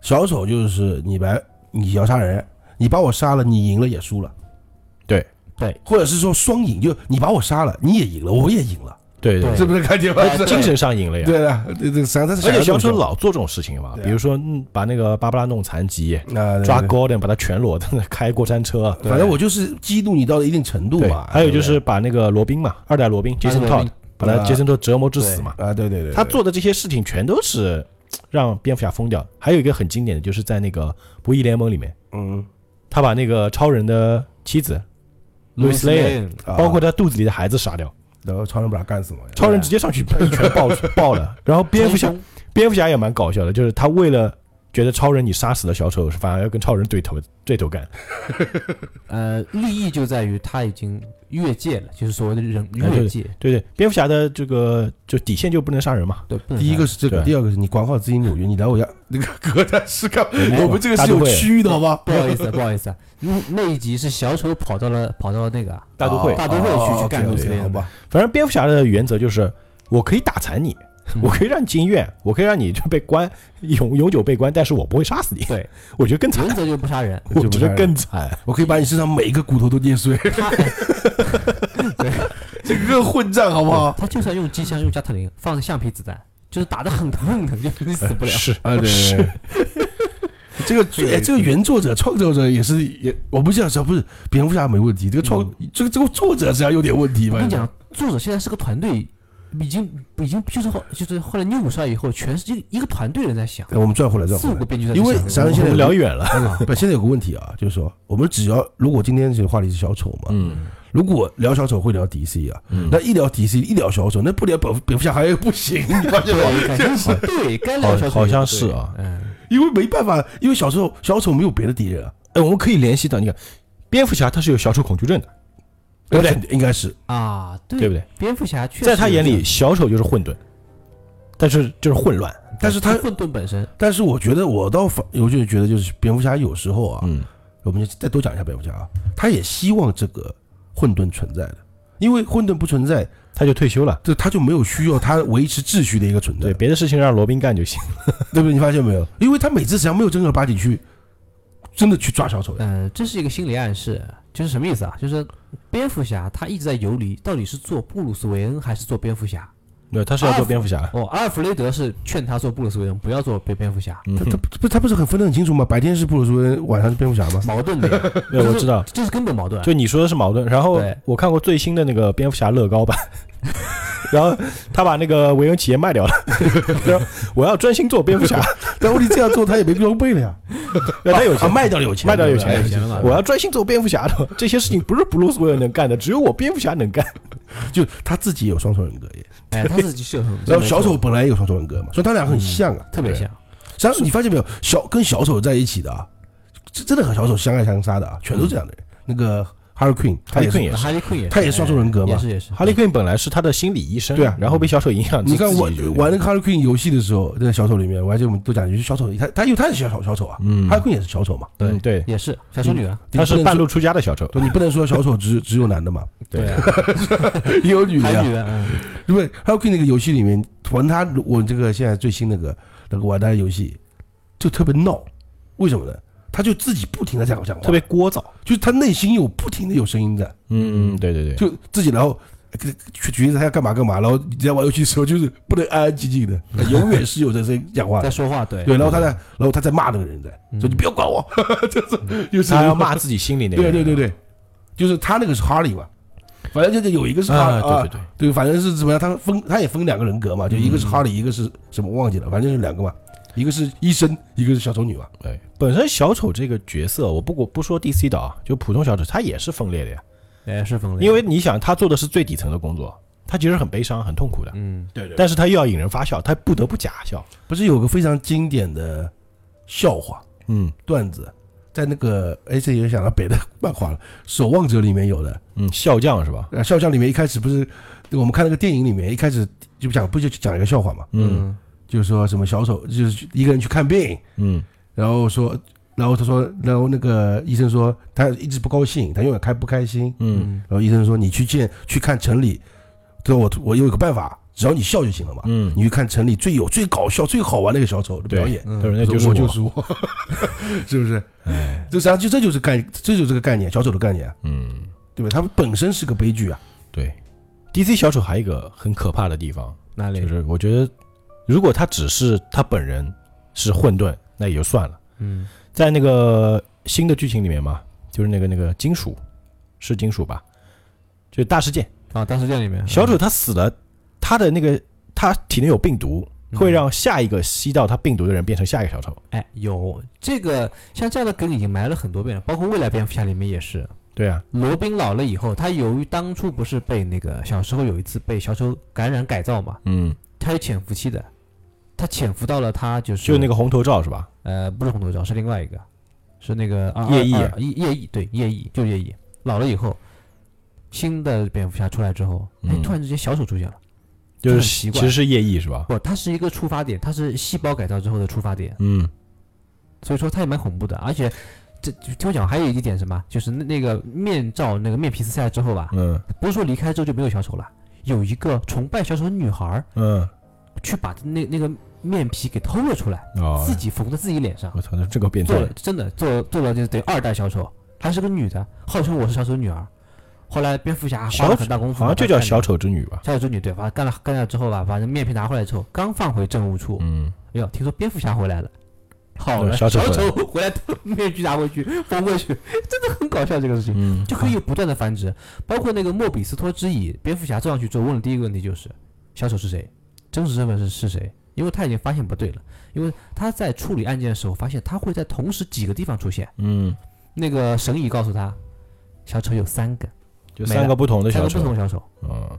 小丑就是你来，你要杀人，你把我杀了，你赢了也输了。对对，或者是说双赢，就你把我杀了，你也赢了，我也赢了，对对对。是不是感觉吧？对，是精神上瘾了呀。对啊，对对，实际上他是而且小丑老做这种事情嘛，比如说嗯把那个芭芭拉弄残疾，抓对 Gordon 把他全裸的开过山车，反正我就是激怒你到了一定程度嘛。，还有就是把那个罗宾嘛，二代罗宾 Jason Todd 把他啊 Jason Todd 折磨致死嘛，啊，对对对，他做的这些事情全都是让蝙蝠侠疯掉。还有一个很经典的，就是在那个《不义联盟》里面，嗯，他把那个超人的妻子 Lois Lane，啊。包括他肚子里的孩子杀掉，然后超人把他干死了，超人直接上去一拳爆爆了。然后蝙蝠侠蝙蝠侠也蛮搞笑的，就是他为了觉得超人你杀死了小丑，反而要跟超人对头对头干。呃，利益就在于他已经越界了，就是所谓的人越界。对对，蝙蝠侠的这个就底线就不能杀人嘛。对，不能第一个是这个，第二个是你管好自己纽约，你来我家那个哥谭市干，哎我们这个是有区域的好吗？不好意思，不好意思那一集是小丑跑到了跑到了那个啊大都会大都会去哦去干莲好吧？反正蝙蝠侠的原则就是，我可以打残你，嗯 我可以让你进院，我可以让你就被关永永久被关，但是我不会杀死你。对，我觉得更惨原，则就是不杀人。我觉得更惨。我可以把你身上每一个骨头都捏碎，对这个混战好不好？他就算用机枪用加特林放橡皮子弹，就是打的很疼很疼，就你死不了。是啊，对。这个哎，这个原作者、创作者也是也，我不想说不是蝙蝠侠没问题，这个创这个这个作者实际上有点问题吧？我跟你讲，作者现在是个团队，已经已经就是后就是后来 nieu 五出来以后，全是一个一个团队人在想，哎，我们转回来，转回来四五个。编剧在因为想我实际上现在聊远了。不，现在有个问题啊，就是说，我们只要如果今天这个话题是小丑嘛，嗯如果聊小丑会聊 DC 啊，嗯，那一聊 DC 一聊小丑，那不聊蝙蝙蝠侠还不行，你发现吗？对，该聊小丑好像是啊嗯，因为没办法，因为小时候小丑没有别的敌人啊，哎，我们可以联系到，你看，蝙蝠侠他是有小丑恐惧症的，对不对？应该是啊，对对不对？蝙蝠侠确实在他眼里，小丑就是混沌，但是就是混乱。但是他混沌本身，但是我觉得我倒反，我就觉得就是蝙蝠侠有时候啊，嗯，我们就再多讲一下蝙蝠侠啊，他也希望这个混沌存在的，因为混沌不存在，他就退休了。这他就没有需要他维持秩序的一个存在，对，别的事情让罗宾干就行了。对不对？你发现没有？因为他每次实际上没有正儿八经去真的去抓小丑的，嗯，这是一个心理暗示，就是什么意思啊？就是蝙蝠侠他一直在游离，到底是做布鲁斯韦恩还是做蝙蝠侠？对，他是要做蝙蝠侠。哦，阿尔弗雷德是劝他做布鲁斯韦恩，不要做蝙蝙蝠侠，嗯他他不他不是很分得很清楚吗？白天是布鲁斯韦恩，晚上是蝙蝠侠吗？矛盾的呀，对，我知道。这是根本矛盾。就你说的是矛盾，然后我看过最新的那个蝙蝠侠乐高版，然后他把那个维恩企业卖掉了，然后我要专心做蝙蝠侠，但问题这样做他也没装备了呀，他有钱，卖掉了有钱，卖掉有钱有钱了我要专心做蝙蝠侠的，这些事情不是布鲁斯韦恩能干的，只有我蝙蝠侠能干。就他自己有双重人格也，哎，他自己是很，然后小丑本来也有双重人格嘛，所以他俩很像啊，对特别像。实际上你发现没有，小跟小丑在一起的啊，这真的和小丑相爱相杀的啊，全都是这样的人。那个 Harley Quinn，他也 Quinn 是也是。哈利昆也他也是双重人格嘛。也是也是。哈利 Quinn 本来是他的心理医生，对啊。然后被小丑影响，你看玩自己就玩那个 Harley Quinn 游戏的时候，在小丑里面，我还记得我们都讲，就是小丑，他他因为他也是小丑小丑啊。嗯，Harley Quinn 也是小丑嘛，对。对，也是小丑女啊，他是半路出家的小丑，对，你不能说小丑只 只有男的嘛，对。有女的。呀还有女。的，嗯，因为 Harley Quinn 那个游戏里面，玩他我这个现在最新那个那个玩他的游戏，就特别闹，为什么呢？他就自己不停的这样讲话，特别聒噪。就是他内心有不停的有声音在，嗯嗯，对对对，就自己然后呃去觉得他要干嘛干嘛，然后你在玩游戏的时候就是不能安安静静的，永远是有这声音讲话。在说话，对对，然后他在，然后他在骂那个人在，嗯说你不要管我，就是就是他要骂自己心里那个。对对对对，就是他那个是哈利嘛，反正就是有一个是哈啊，啊对对对，对，反正是怎么样，他分他也分两个人格嘛，就一个是哈利，一个是什么忘记了，反正就两个嘛，一个是医生，一个是小丑女嘛。对，本身小丑这个角色，我不过不说 DC 的啊，就普通小丑，他也是分裂的呀。哎，是分裂，因为你想，他做的是最底层的工作，他其实很悲伤、很痛苦的，嗯，对对但是他又要引人发笑，他不得不假笑。不是有个非常经典的笑话嗯段子，在那个哎，这也想到别的漫画了，《守望者》里面有的。嗯，笑匠是吧？啊，笑匠里面一开始不是我们看那个电影里面一开始就讲不就讲一个笑话嘛，嗯就是说什么小丑就是一个人去看病，嗯然后说，然后他说，然后那个医生说他一直不高兴，他永远开不开心。嗯然后医生说你去见去看城里，对我我有一个办法，只要你笑就行了嘛。嗯，你去看城里最有最搞笑最好玩的一个小丑的表演，嗯他说那就是我我就是我，是不是？哎，这实际上就这就是概，这就是这个概念，小丑的概念，嗯，对吧？他们本身是个悲剧啊。对，DC 小丑还有一个很可怕的地方，那里？就是我觉得，如果他只是他本人是混沌，那也就算了。嗯，在那个新的剧情里面嘛，就是那个那个金属，是金属吧？就是大事件，啊，大事件里面，小丑他死了，他的那个他体内有病毒，会让下一个吸到他病毒的人变成下一个小丑。哎有这个像这样的梗已经埋了很多遍了，包括未来蝙蝠侠里面也是。对啊，罗宾老了以后，他由于当初不是被那个小时候有一次被小丑感染改造嘛，嗯，他有潜伏期的，他潜伏到了他就是就那个红头罩是吧？呃不是红头罩是另外一个，是那个二夜翼。夜夜翼对夜翼就是夜翼，老了以后，新的蝙蝠侠出来之后，哎嗯突然之间小丑出现了，就是很奇怪。其实是夜翼是吧？不，它是一个出发点，它是细胞改造之后的出发点，嗯。所以说它也蛮恐怖的，而且。这就听我讲，还有一点什么，就是那那个面罩那个面皮撕下来之后吧，嗯。不是说离开之后就没有小丑了，有一个崇拜小丑的女孩儿嗯，去把那那个面皮给偷了出来，哦，自己缝在自己脸上，我操，那这个变态做了，真的做做了就是等于二代小丑，还是个女的，号称我是小丑女儿。后来蝙蝠侠花小了很大功夫，好像就叫小。丑之女吧？小丑之女对，把她干了干了之后吧，把那面皮拿回来之后，刚放回政务处，嗯，哎呦，听说蝙蝠侠回来了，好了，小丑回来丑回来，面具拿回去缝回去，真的很搞笑这个事情。嗯，就可以不断的繁殖，包括那个莫比斯托之椅，蝙蝠侠坐上去之后问的第一个问题就是小丑是谁，真实身份是是谁？因为他已经发现不对了，因为他在处理案件的时候发现他会在同时几个地方出现。嗯，那个神医告诉他，小丑有三个，就三个不同的小丑三个不同小丑，嗯，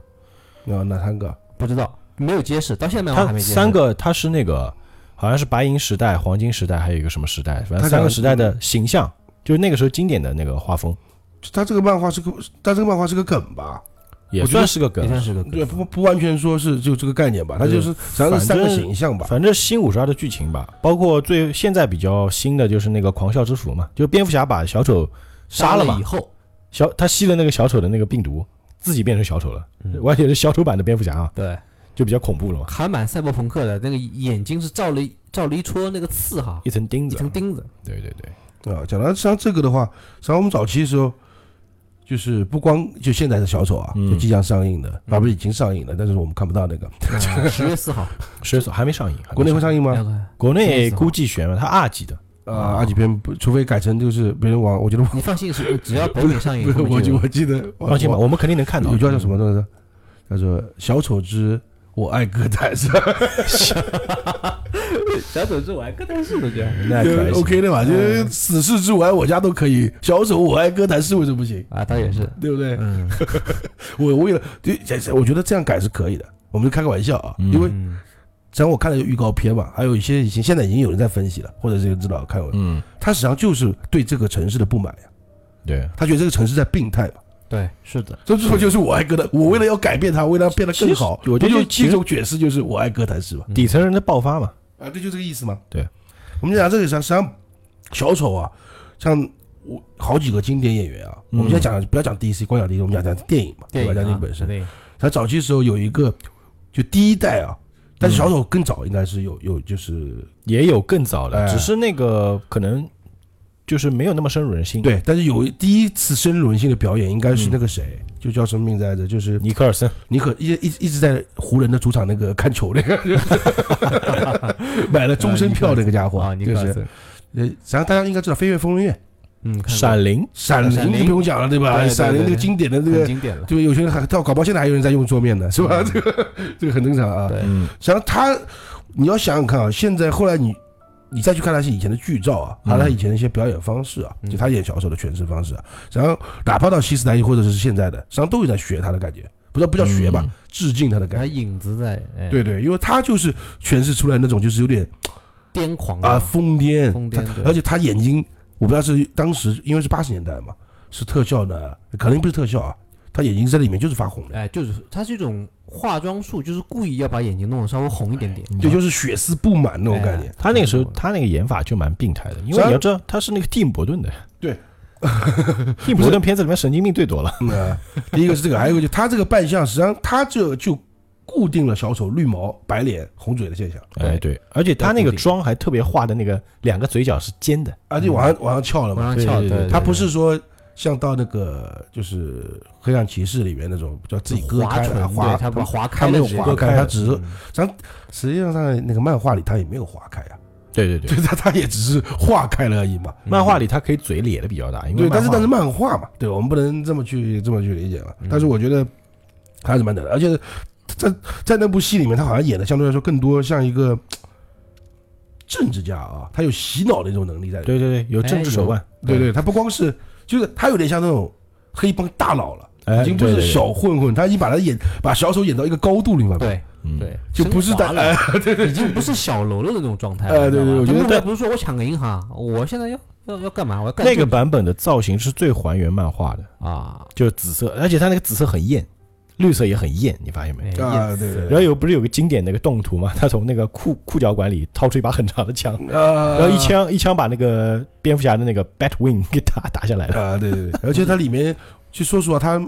那，哪三个？不知道没有揭示，到现在还没揭示。三个他是那个好像是白银时代、黄金时代，还有一个什么时代，反正三个时代的形象，就是那个时候经典的那个画风，他这个漫画是个，他这个漫画是个梗吧？也算是个梗也。算是个梗对，不不完全说是就这个概念吧，它就是实际上是三个形象吧。反正新五十二的剧情吧，包括最现在比较新的就是那个狂笑之斧嘛，就蝙蝠侠把小丑杀了嘛以，后，小他吸了那个小丑的那个病毒，自己变成小丑了，嗯完全是小丑版的蝙蝠侠啊，对，就比较恐怖了嘛，还蛮赛博朋克的，那个眼睛是照了一照了一撮那个刺哈，一层钉子，一层钉子。对对对，啊，讲到实际上这个的话，实际上我们早期的时候，就是不光就现在的小丑啊，嗯就即将上映的，啊不是已经上映了，但是我们看不到那个。十月四号，十月四号还没上映，国内会上映吗？国内估计悬了，它二级的，啊，二级片不，除非改成就是别人往，我觉得你放心，是只要北美上映，不是，我就我记得，放心吧，我我们肯定能看到有。句话叫什么东西？叫做“小丑之我爱歌坛”是吧？小丑之我还跟他是的这样那可还 OK 的嘛？就是死侍之我爱我家都可以，小丑我爱歌坛是为什么不行？啊，他也是，对不对？嗯，我为了就我觉得这样改是可以的，我们就开个玩笑啊，嗯。因为嗯只要我看了预告片嘛，还有一些已经现在已经有人在分析了，或者是知道看过，嗯，他实际上就是对这个城市的不满呀，对，他觉得这个城市在病态嘛，对，是的，这最后就是我爱歌坛？我为了要改变它，为了要变得更好，我觉得不就其种解释就是我爱歌坛是吧？嗯底层人的爆发嘛，啊，对，就这个意思嘛。对，我们讲这个实际上小丑啊，像我好几个经典演员啊，嗯我们现在讲不要讲 DC，光讲 DC，我们讲讲电影嘛，对吧？讲电影本身。对，他早期时候有一个，就第一代啊，但是嗯小丑更早应该是有有就是也有更早的，哎只是那个可能就是没有那么深入人心。，对，但是有第一次深入人心的表演应该是那个谁，就叫什么名字来着？就是尼克尔森，尼克一一一直在湖人的主场那个看球那个，买了终身票那个家伙啊，，尼就是克尔森，呃，然后大家应该知道《飞跃疯人院》嗯，闪灵，闪灵。闪灵就不用讲了，对吧？闪灵那个经典的那个，经典了，对，有些人还到搞不好现在还有人在用桌面呢，是吧？这个这个很正常啊。对。嗯实际上他，你要想想看啊，现在后来你你再去看他是以前的剧照啊，还有他以前的一些表演方式啊，嗯。就他演小丑的诠释方式啊，然后哪怕到西斯莱伊或者是现在的，实际上都有在学他的感觉，不叫不叫学吧嗯，致敬他的感他觉。影子在，哎，对对，因为他就是诠释出来那种就是有点癫狂啊。疯癫，疯癫而且他眼睛，我不知道是当时因为是八十年代嘛，是特效呢，可能不是特效啊，他眼睛在里面就是发红的，哎，就是它是一种化妆术，就是故意要把眼睛弄得稍微红一点点，对就是血丝布满那种概念。他那个时候他那个演法就蛮病态的，因为你要知道他是那个蒂姆·伯顿的，对，蒂姆·伯顿片子里面神经病最多了。第一个是这个，还有一个就他这个扮相，实际上他这就固定了小丑绿毛、白脸、红嘴的现象，哎，对，而且他那个妆还特别画的那个两个嘴角是尖的，而且往上往上翘了嘛。往上翘，对对对。对，他不是说像到那个就是黑暗骑士里面那种叫自己割开他把划他没有开了直接划开，他只是嗯实际上在那个漫画里他也没有划开啊，对对对，对 他他也只是划开了而已嘛。漫画里他可以嘴咧的比较大，因为对，但是但是漫画嘛，对我们不能这么去这么去理解嘛。嗯。但是我觉得还是蛮难的，而且在在那部戏里面，他好像演的相对来说更多像一个政治家啊，他有洗脑的一种能力在里面。对对对，有政治手腕，对对，他不光是，就是他有点像那种黑帮大佬了，哎已经不是对对对。小混混，他已经把他演把小丑演到一个高度里面了。对嗯对，就不是升华在了，已经不是小喽啰的那种状态了。哎对对你知道吗？我觉得就不是说我抢个银行，我现在要要要干嘛？我要干那个版本的造型是最还原漫画的，啊，就是紫色，而且他那个紫色很艳，绿色也很艳，你发现没？哎啊，艳对对然后有不是有个经典那个动图嘛？他从那个裤裤脚管里掏出一把很长的枪，然后一枪一枪把那个蝙蝠侠的那个 Batwing 给打打下来了。啊，对对对，而且它里面，其实说实话，他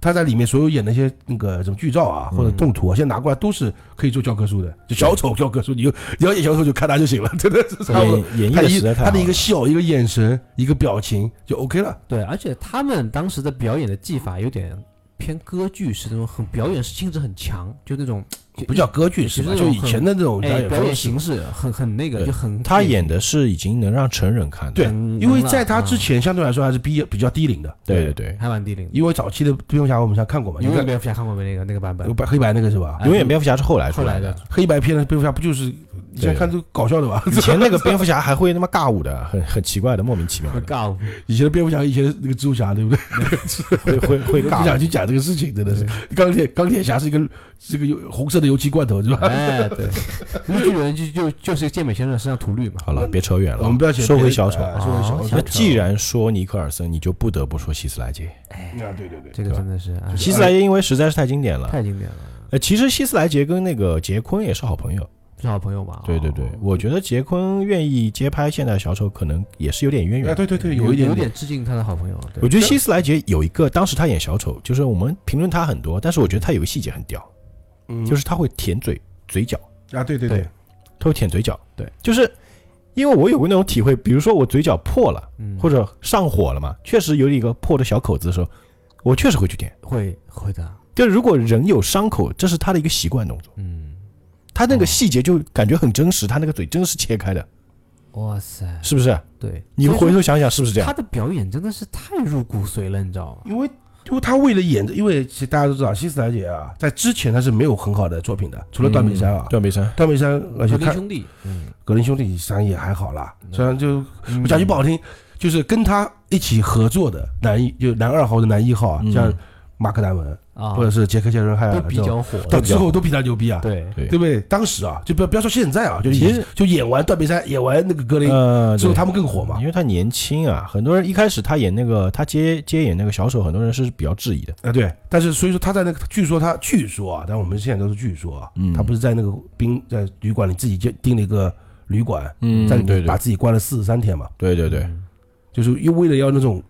他在里面所有演那些那个什么剧照啊，或者动图啊，现在拿过来都是可以做教科书的，就小丑教科书，你就你要演小丑就看他就行了，真的是差不多。演演绎他的实在太他的一个了笑，一个眼神，一个表情就 OK 了。对，而且他们当时的表演的技法有点偏歌剧式，那种很表演性质很强，就那种就不叫歌剧是吧？就以前的那种表哎表演。形式很很那个，就很他演的是已经能让成人看的。对因为在他之啊前相对来说还是比比较低龄的，对对对，还蛮低龄的。因为早期的蝙蝠侠我们现在看过嘛，永远蝙蝠侠看过没？那个那个版本有，白黑白那个是吧？永远蝙蝠侠是后来出来的。黑白片的蝙蝠侠不就是以前对看都搞笑的吧？以前那个蝙蝠侠还会他妈尬舞的，很很奇怪的，莫名其妙的，尬舞以前的蝙蝠侠，以前的那个蜘蛛侠，对不对？会会会 不。想去讲这个事情，真的是。钢铁钢铁侠是一个这个有红色的油漆罐头，是吧？哎，对，绿巨人就就就是健美先生身上涂绿嘛。好了，别扯远了，我们不要说回小丑。哎说回小啊丑。那既然说尼克尔森，你就不得不说希斯莱杰。哎，对对对，这个真的是哎希斯莱杰因为实在是太经典了。太经典了，呃，其实希斯莱杰跟那个杰昆也是好朋友。是好朋友嘛？对对对哦，我觉得杰昆愿意接拍现代小丑，可能也是有点渊哎，源。对对对，有一点有点致敬他的好朋友。对我觉得希斯莱杰有一个，当时他演小丑，就是我们评论他很多，但是我觉得他有个细节很屌，嗯就是他会舔嘴嘴角，啊，对对对，他会舔嘴角。对，就是因为我有过那种体会，比如说我嘴角破了，嗯，或者上火了嘛，确实有一个破的小口子的时候，我确实会去舔。会会的，就如果人有伤口，这是他的一个习惯动作，嗯，他那个细节就感觉很真实，他那个嘴真是切开的，哇塞，是不是？对，你所以说回头想想是不是这样？他的表演真的是太入骨髓了，你知道吗？因为因为他为了演，因为其实大家都知道，希斯莱杰啊，在之前他是没有很好的作品的，除了断背山啊，断背山，断背山，而且看格林兄弟，嗯，格林兄弟虽然也还好啦，虽然就讲句不好听，就是跟他一起合作的男一就男二号的男一号啊，嗯。像马克·达文啊，或者是杰克·谢伦汉都啊，这种比较火，到之后都比他牛逼啊，对，对对不对？当时啊，就不要不要说现在啊，就其实就演完断背山，演完那个格林呃，对。之后，他们更火嘛。因。为他年轻啊，很多人一开始他演那个他接接演那个小丑，很多人是比较质疑的。啊，对，但是所以说他在那个，据说他据说啊，但我们现在都是据说啊，嗯。他不是在那个宾在旅馆里自己就订了一个旅馆，嗯在里把自己关了四十三天嘛，对对对，嗯就是又为了要那种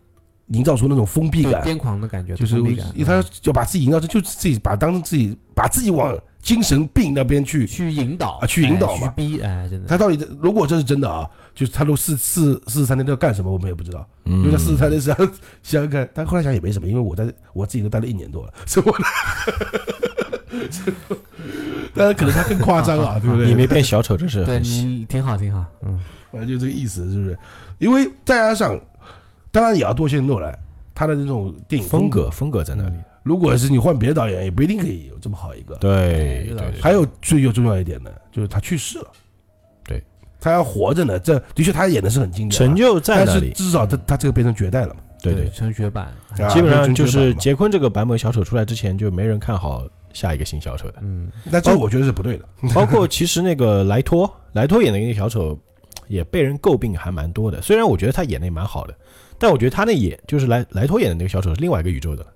营造出那种封闭感，癫狂的感觉，就是他要把自己营造成，就自己把当成自己把自己往精神病那边去。去引导啊去引导嘛逼，哎，真的，他到底如果这是真的啊，就是他都四四四十三天都要干什么，我们也不知道。因为他四十三天实际上想想看，但后来想也没什么，因为我在我自己都待了一年多了，所以我，当然可能他更夸张啊，对不对？你没变小丑，这是对你挺好，挺好，嗯，反正就这个意思，是不是？因为再加上，当然也要多谢诺兰他的这种电影格。风格风格在那里。如果是你换别的导演，也不一定可以有这么好一个。对还有最有重要一点呢，就是他去世了。对，他要活着呢，这的确他演的是很经典啊，成就在但那里。是至少他他这个变成绝代了嘛。对对，成绝版，啊基本上就是杰昆这个版本小丑出来之前，就没人看好下一个新小丑的。嗯，那这我觉得是不对的。包括其实那个莱托，莱托演的那个小丑也被人诟病还蛮多的。虽然我觉得他演的也蛮好的，但我觉得他那演就是莱莱托演的那个小丑是另外一个宇宙的，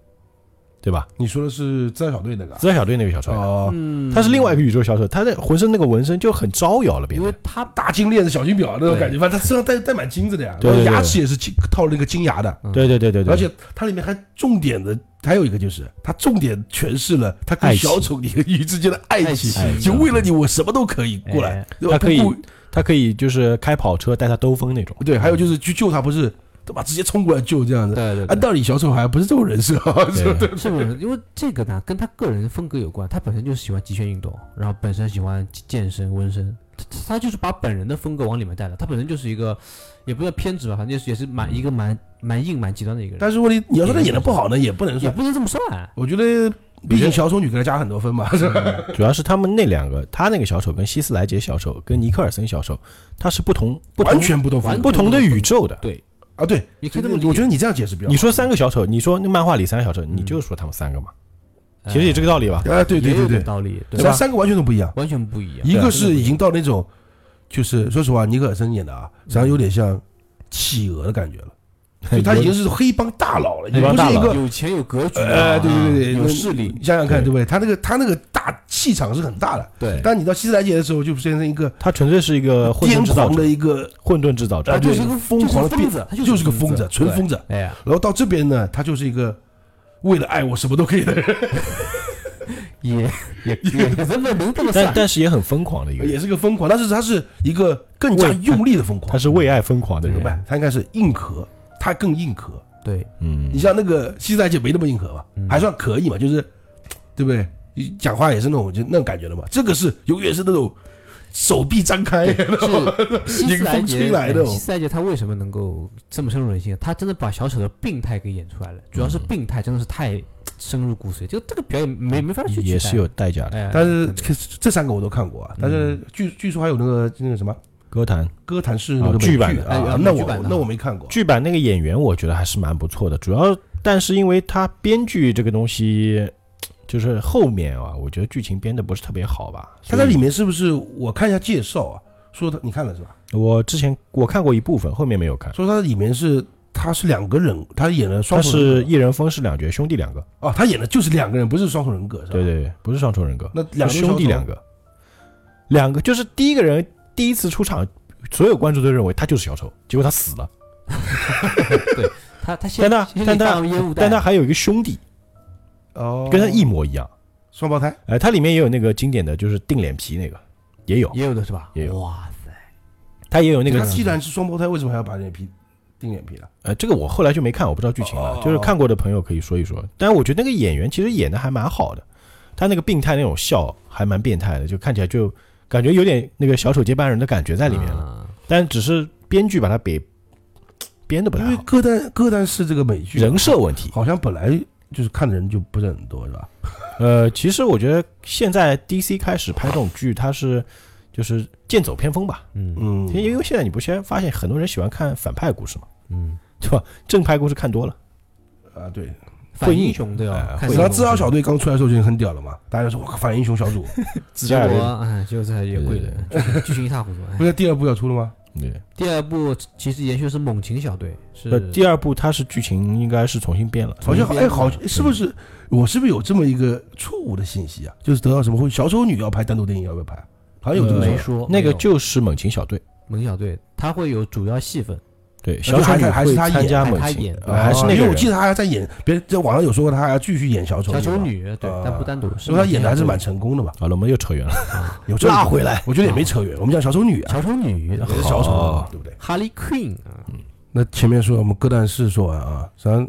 对吧？你说的是自杀小队那个啊？自杀小队那个小丑，哦，嗯。他是另外一个宇宙小丑，他的浑身那个纹身就很招摇了，变得。因为他大金链子、小金表那种感觉，反正他身上带带满金子的呀，对牙齿也是金套那个金牙的，对对对对对，而且它里面还重点的还有一个就是，它重点诠释了他跟小丑你和鱼之间的爱爱情，情就为了你我什么都可以过来哎，对吧？他可以不顾他可以就是开跑车带他兜风那种。对，还有就是去救他，不是对吧？直接冲过来救这样子。对对按道理小丑还不是这种人设啊，是吧对是不是？因为这个呢，跟他个人风格有关。他本身就是喜欢极限运动，然后本身喜欢健身、纹身，他他就是把本人的风格往里面带了。他本身就是一个，也不叫偏执吧，反正就是也是蛮一个蛮蛮硬、蛮极端的一个人。但是问题你要说他演的不好呢，也不能说。也不能这么算。我觉得毕竟小丑女给他加很多分嘛，是吧？主要是他们那两个，他那个小丑跟希斯莱杰小丑跟尼克尔森小丑，他是不同不同完全不同不同的宇宙的。对，啊，对，你可以这么理解我觉得你这样解释比较好。你说三个小丑，你说那漫画里三个小丑，你就说他们三个嘛，其实也这个道理吧。哎，对对也有对对，道理，对三三个完全都不一样。完全不一样。一个是已经到那种，就是说实话，尼克尔森演的啊，实际上有点像企鹅的感觉了，就他已经是黑帮大佬了，已经黑帮大佬不是一个。有钱有格局啊，呃，对对对对，有势力，你想想看，对对不对？他那个他那个大气场是很大的，对，但你到希斯莱杰的时候，就变成一个他纯粹是一个混癫狂的一个，混沌制造者他，就是一个疯狂的疯子他就是就是个疯子，纯疯子。哎呀，然后到这边呢，他就是一个为了爱我什么都可以的人，也也也这么能这么但算，但是也很疯狂的一个，也是个疯狂，但是他是一个更加用力的疯狂他，是为爱疯狂的人明。白？他应该是硬核，他更硬核。对，嗯你，像那个西斯莱杰没那么硬核吧，嗯还算可以嘛，就是对不对？你讲话也是那种就那种感觉的嘛。这个是永远是那种手臂张开，是希斯莱迎风杰吹来的哎希斯莱杰他为什么能够这么深入人心？他真的把小丑的病态给演出来了，主要是病态真的是太深入骨髓，就这个表演没没法去也是有代价的。哎，但是这三个我都看过啊，但是据据说还有那个那个什么歌坛歌坛是那个哦剧版的啊哎，那我那我没看过。剧版那个演员，我觉得还是蛮不错的。主要，但是因为他编剧这个东西，就是后面啊，我觉得剧情编的不是特别好吧。他在里面是不是我看一下介绍啊？说他你看了是吧？我之前我看过一部分，后面没有看。说他里面是他是两个人，他演了双他重人格是一人分饰两角，兄弟两个。哦，他演的就是两个人，不是双重人格是吧？对对对，不是双重人格，那两个兄弟两，个，两个就是第一个人第一次出场，所有观众都认为他就是小丑，结果他死了。对他他先但他但他但他还有一个兄弟，哦，跟他一模一样。双胞胎，哎，它里面也有那个经典的就是定脸皮那个，也有，也有的是吧？也有哇塞，他也有那个他既然是双胞胎，为什么还要把脸皮定脸皮了？呃，这个我后来就没看，我不知道剧情了。哦就是看过的朋友可以说一说。但是我觉得那个演员其实演的还蛮好的，他那个病态那种笑还蛮变态的，就看起来就感觉有点那个小丑接班人的感觉在里面了。啊但只是编剧把它给 编的不因太好，为歌单歌单是这个美剧人设问题。好像本来就是看的人就不是很多，是吧？呃，其实我觉得现在 DC 开始拍这种剧，它是就是剑走偏锋吧。嗯嗯，因为现在你不先发现很多人喜欢看反派故事嘛，嗯，对吧？正派故事看多了，啊对，反英雄都要哎看这种然后自杀小队刚出来的时候就已经很屌了嘛，大家说哇反英雄小组，结果哎，结果这还也贵的，剧剧情一塌糊涂。哎。不是第二部要出了吗？对。第二部其实延续的是猛禽小队，是呃，第二部它是剧情应该是重新编了，好像哎，好是不是我是不是有这么一个错误的信息啊？就是得到什么会小丑女要拍单独电影要不要拍？好像有这个呃没说说那个就是猛禽小队，猛禽小队，它会有主要戏份，对，小丑女还还是他演还他演，呃还是那个因为我记得他还在演，别人在网上有说过他还要继续演小丑小丑，女对，啊但不单独，是所以他演的还是蛮成功的吧。好了，我们又扯远了，啊 有这个拉回来，我觉得也没扯远，我们讲小丑女啊，小丑女小丑，对不对？Harley Quinn 啊，那前面说我们歌单四说完啊，实际上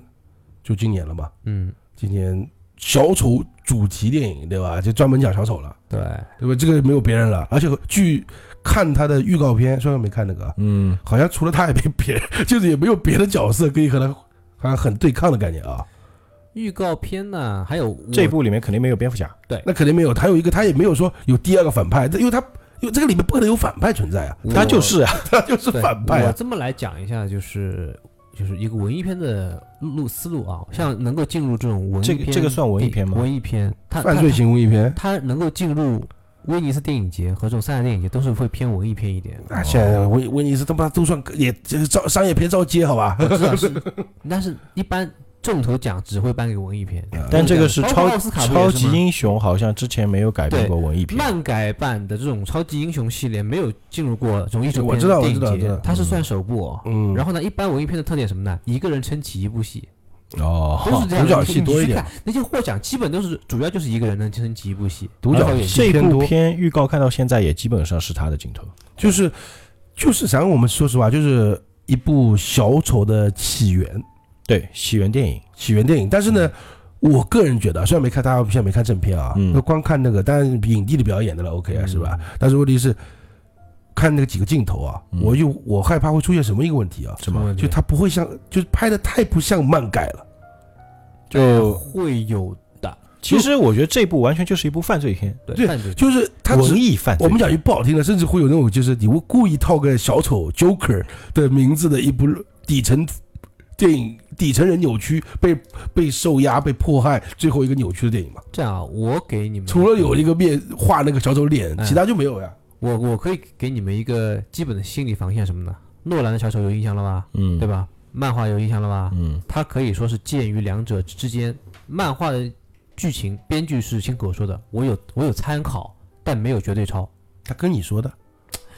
就今年了嘛，嗯，今年小丑主题电影对吧？就专门讲小丑了，对，对吧？这个没有别人了，而且据看他的预告片，虽然没看那个啊，嗯，好像除了他也没别，就是也没有别的角色可以和他好像很对抗的感觉啊。预告片呢，还有这部里面肯定没有蝙蝠侠，对那肯定没有，还有一个他也没有说有第二个反派，因为他因为这个里面不可能有反派存在啊，他就是啊，他就是反派啊。我这么来讲一下，就是就是一个文艺片的路思路啊，像能够进入这种文艺片，这个这个算文艺片吗文艺片，它犯罪型文艺片，它它能够进入威尼斯电影节和这种三大电影节，都是会偏文艺片一点。啊，现在威威尼斯他妈都算也这个招商业片照接好吧？我知道是，但是一般重头奖只会颁给文艺片。但这个是超超级英雄，好像之前没有改编过文艺片，漫改版的这种超级英雄系列没有进入过这种艺术片我知道我电影节，它是算首部哦。嗯，然后呢，一般文艺片的特点什么呢？一个人撑起一部戏，哦，都是这样。独角戏多一点。那些获奖基本都是主要就是一个人能撑起一部戏，独角然后演这部片预告看到现在也基本上是他的镜头，就是就是，咱我们说实话，就是一部小丑的起源对，起源电影，起源电影。但是呢，我个人觉得，虽然没看，大家现在没看正片啊，嗯那光看那个，当然影帝的表演的了，OK 啊，是吧？但是问题是，看那个几个镜头啊，嗯我就我害怕会出现什么一个问题啊？什么？问题就他不会像，就是拍的太不像漫改了。就会有的。其实我觉得这部完全就是一部犯罪片，对犯罪就是他只文艺犯罪。我们讲句不好听的，甚至会有那种就是你会故意套个小丑 Joker 的名字的一部底层电影，底层人扭曲，被被受压、被迫害，最后一个扭曲的电影嘛。这样啊，我给你们除了有一个面画那个小丑脸，嗯其他就没有呀。我我可以给你们一个基本的心理防线什么的。诺兰的小丑有印象了吧？嗯，对？吧？漫画有印象了吧？嗯，它可以说是介于两者之间。漫画的剧情，编剧是亲口说的，我有我有参考，但没有绝对抄。他跟你说的，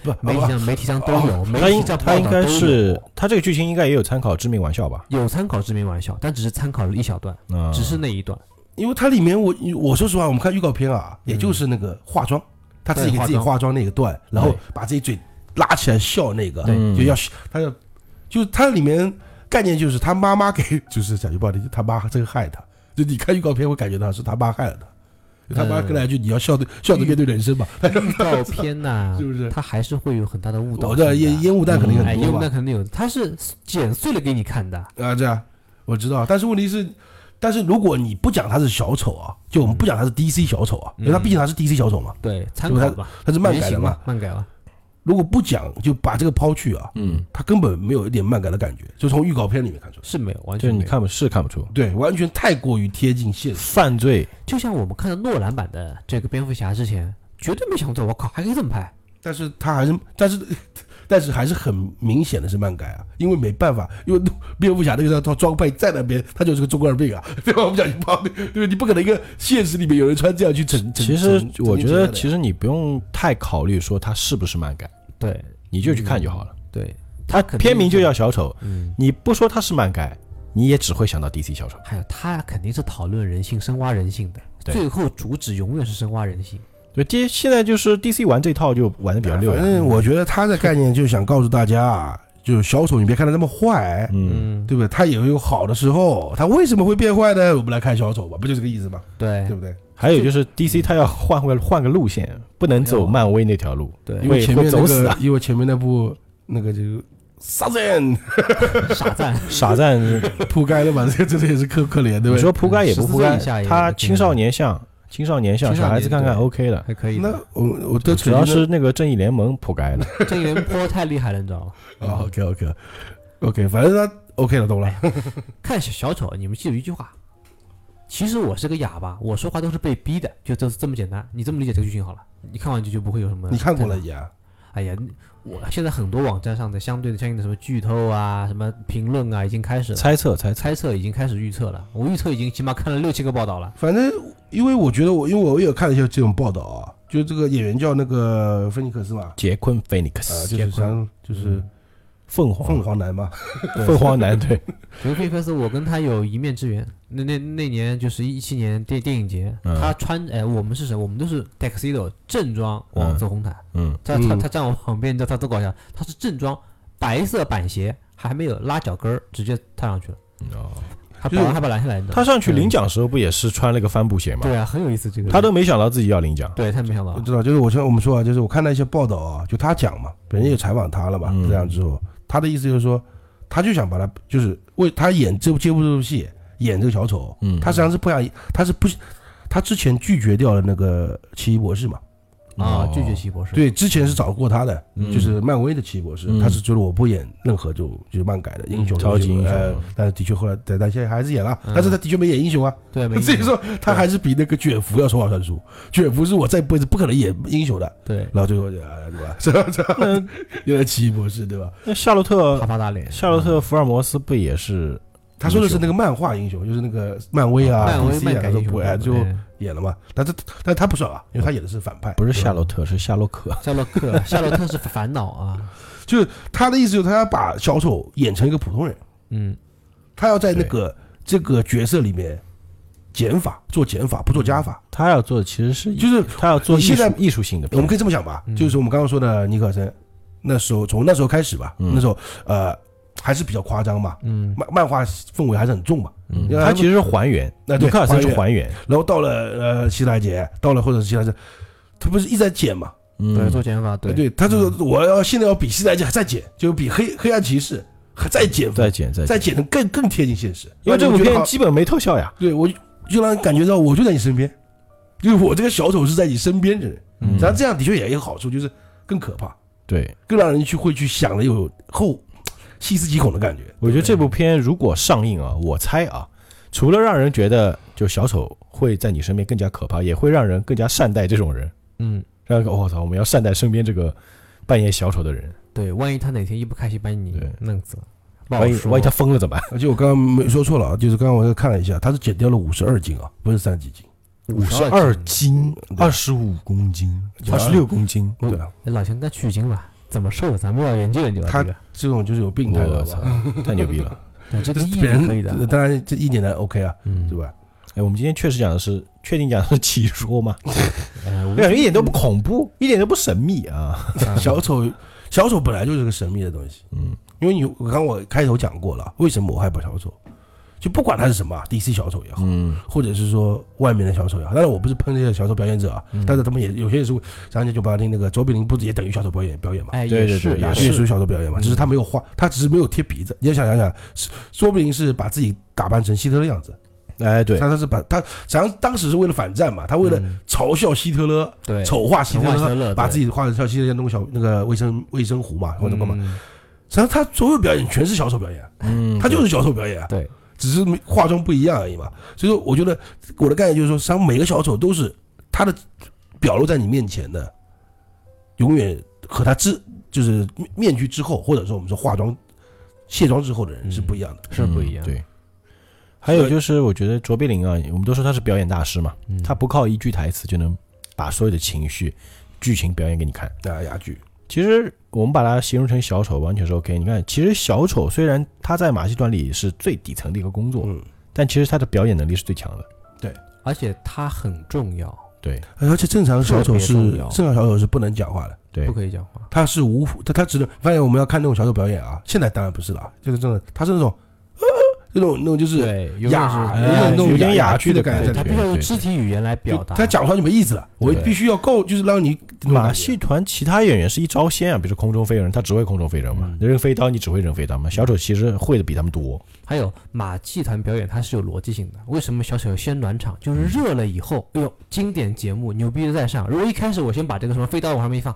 不，媒体不上媒体上都有，媒他应体上他应该是他这个剧情应该也有参考《致命玩笑》吧？有参考《致命玩笑》，但只是参考了一小段，嗯，只是那一段。因为它里面我我说实话，我们看预告片啊，也就是那个化妆，他自己给自己化妆。那个段，然后把自己嘴拉起来笑那个，对就要他要，就是它里面概念就是他妈妈给，就是讲句不好听，他妈真害他，就你看预告片会感觉到是他妈害了他，就他妈跟来一句你要笑着笑着面对人生嘛，预告片呐、是不是？他还是会有很大的误导我知道。烟烟雾弹肯定哎，烟雾很多吧？弹肯定有，它是剪碎了给你看的。啊，这样我知道，但是问题是。但是如果你不讲他是小丑啊，就我们不讲他是 DC 小丑啊，因为他毕竟他是 DC 小丑嘛，对，参考吧，他是漫改的嘛，，漫改了。如果不讲，就把这个抛去啊，嗯，他根本没有一点漫改的感觉，就从预告片里面看出来，是没有，完全没有。就你看不是看不出对，完全太过于贴近现实。犯罪，就像我们看到诺兰版的这个蝙蝠侠之前，绝对没想到，我靠，还可以这么拍。但是他还是，但是，但是还是很明显的是漫改啊，因为没办法，因为 蝙蝠侠那个套装备在那边，他就是个中二病啊，对吧？我们讲句不好，对吧？你不可能一个现实里面有人穿这样去整。整其实我觉得，其实实你不用太考虑说他是不是漫改，对你就去看就好了。对，它肯定片名就叫小丑，嗯，你不说他是漫改，你也只会想到 DC 小丑。还有他肯定是讨论人性、深挖人性的，对最后主旨永远是深挖人性。对，，D 现在就是 DC 玩这套就玩的比较溜反。正我觉得他的概念就是想告诉大家啊，就是小丑你别看他那么坏，嗯，嗯，对不对？他也有好的时候，他为什么会变坏呢？我们来看小丑吧，不就这个意思吗？对对不对？还有就是 DC 他要换回换个路线，不能走漫威那条路，对因为前面那会走死啊，个因为前面那部那个就杀人 傻赞。傻赞。扑街了吧，这个真的也是可可怜，对不对？你说扑街也不铺14岁盖以下，也他青少年像，青少年像，小孩子看看 OK 的。还可以那，我我的主要是那个正义联盟破盖了，正义联盟太厉害了，你知道吗？啊，OK OK OK，反正他 OK 了，懂了。看小小丑，你们记住一句话：其实我是个哑巴，我说话都是被逼的，就这这么简单。你这么理解这个剧情好了，你看完就就不会有什么。你看过了？呀？哎呀，我现在很多网站上的相对的相应的什么剧透啊、什么评论啊，已经开始了猜测猜测。猜测，已经开始预测了。我预测已经起码看了六七个报道了。反正因为我觉得我因为我也有看了一些这种报道啊，就这个演员叫那个菲尼克斯嘛，杰昆菲尼克啊，斯，就是像就是凤凰凤凰男嘛，凤凰男 对，杰菲克斯，我跟他有一面之缘。那那那年就是一七年电电影节，嗯他穿哎，我们是谁？我们都是 tuxedo 正装往走红毯。嗯，他他嗯他站我旁边，你知道他多搞笑？他是正装白色板鞋，还没有拉脚跟儿，直接踏上去了。哦，就是他把还把拦下来，你知道吗？他上去领奖时候不也是穿了个帆布鞋吗？对啊，很有意思这个。他都没想到自己要领奖。对他没想到我，知道，就是我像我们说啊，就是我看到一些报道啊，就他讲嘛，别人也采访他了嘛，嗯这样之后，他的意思就是说，他就想把他，就是为他演这部接不这部戏，演这个小丑，嗯。他实际上是不想，他是不，他之前拒绝掉了那个奇异博士嘛，啊哦，拒绝奇异博士。对，之前是找过他的，嗯就是漫威的奇异博士，嗯他是觉得我不演任何就就是漫改的英雄超级英雄呃，但是的确后来，但但现在还是演了，嗯但是他的确没演英雄啊，对，没 所以说他还是比那个卷福要说话算数，卷福是我这辈子不可能演英雄的，对，然后最后就啊对吧？是吧？是吧？那原来奇异博士对吧？那夏洛特啪打脸。夏洛特福尔摩斯不也是？他说的是那个漫画英雄，就是那个漫威啊、漫威 DC 啊，漫改都不哎就对演了嘛。但是但他不算啊，因为他演的是反派，不是夏洛特，是夏洛克。夏洛克，夏洛特是烦恼啊。就是他的意思就是他要把小丑演成一个普通人，嗯，他要在那个这个角色里面减法，做减法，不做加法。他要做的其实是，就是他要做现在艺术性的。我们可以这么想吧，嗯就是我们刚刚说的尼克森，那时候从那时候开始吧，嗯那时候呃还是比较夸张嘛，嗯，漫漫画氛围还是很重嘛。嗯因为他他其实是还原，那对卢克尔森是还还原。然后到了呃希莱杰，到了或者是希莱杰，他不是一直在减嘛？对，嗯，做减法，对，对，他就是我要现在要比希莱杰还在减，就比黑黑暗骑士还再减，再剪再再剪，减的更更贴近现实。因为这部我觉得好片基本没特效呀。对我就让人感觉到我就在你身边，就是我这个小丑是在你身边的人。嗯然后这样的确也有好处，就是更可怕，对，更让人去会去想的有后细思极恐的感觉。我觉得这部片如果上映啊，我猜啊，除了让人觉得就小丑会在你身边更加可怕，也会让人更加善待这种人，嗯，让人我操，我们要善待身边这个扮演小丑的人，对，万一他哪天一不开心把你对。弄死了，不好说。万一万一他疯了怎么办？而且我刚刚没说错了啊，就是刚刚我又看了一下，他是减掉了五十二斤啊，不是三十几斤。五十二斤，斤，二十五公斤，二十六公斤，嗯对啊，哎老钱，那取经吧，怎么瘦的？咱们要研究研究啊他这种就是有病态的我操，太牛逼了！对这个意别人可以的，当然这一点呢 OK 啊，嗯对，吧？哎，我们今天确实讲的是，确定讲的是奇说吗？我感觉一点都不恐怖，一点都不神秘啊。小丑，小丑本来就是个神秘的东西，嗯，因为你我刚我开头讲过了，为什么我害怕小丑？就不管他是什么，DC 小丑也好，嗯，或者是说外面的小丑也好，当然我不是喷这些小丑表演者啊，嗯。但是他们也有些也是会，咱就把听那个卓别林不是也等于小丑表演表演嘛？哎，对对对也是。也属于小丑表演嘛，嗯。只是他没有画，他只是没有贴鼻子。你要想想想，是说不定是把自己打扮成希特勒样子，哎，对，他他是把他，实际上当时是为了反战嘛，他为了嗯。嘲笑希特勒，对。丑化希特勒勒，把自己画的像希特勒弄个小那个卫生卫生壶嘛，或者干嘛。嗯实际上他所有表演全是小丑表演，嗯，他就是小丑表演啊，对，只是化妆不一样而已嘛。所以说，我觉得我的概念就是说，实际上每个小丑都是他的表露在你面前的，永远和他之就是面具之后，或者说我们说化妆卸妆之后的人是不一样的。是不一样。嗯对，还有就是，我觉得卓别林啊，我们都说他是表演大师嘛，嗯，他不靠一句台词就能把所有的情绪、剧情表演给你看。啊，哑剧，其实我们把它形容成小丑，完全是 OK。你看，其实小丑虽然他在马戏团里是最底层的一个工作，嗯，但其实他的表演能力是最强的。对。而且他很重要，对。而且正常小丑是正常小丑是不能讲话的，对。不，可以讲话。他是无他他只能发现我们要看那种小丑表演啊，现在当然不是了，就是这种他是那种呃那种那种就是对，有点哑是哎那种有点哑哑剧的感觉。他必须要用肢体语言来表达。他讲出来就没意思了，我必须要够，就是让你马戏团其他演员是一招鲜啊，比如说空中飞人，他只会空中飞人嘛，嗯扔飞刀你只会扔飞刀嘛。小丑其实会的比他们多。还有马戏团表演，它是有逻辑性的。为什么小丑要先暖场？就是热了以后，哎呦，经典节目牛逼的在上。如果一开始我先把这个什么飞刀往上面一放，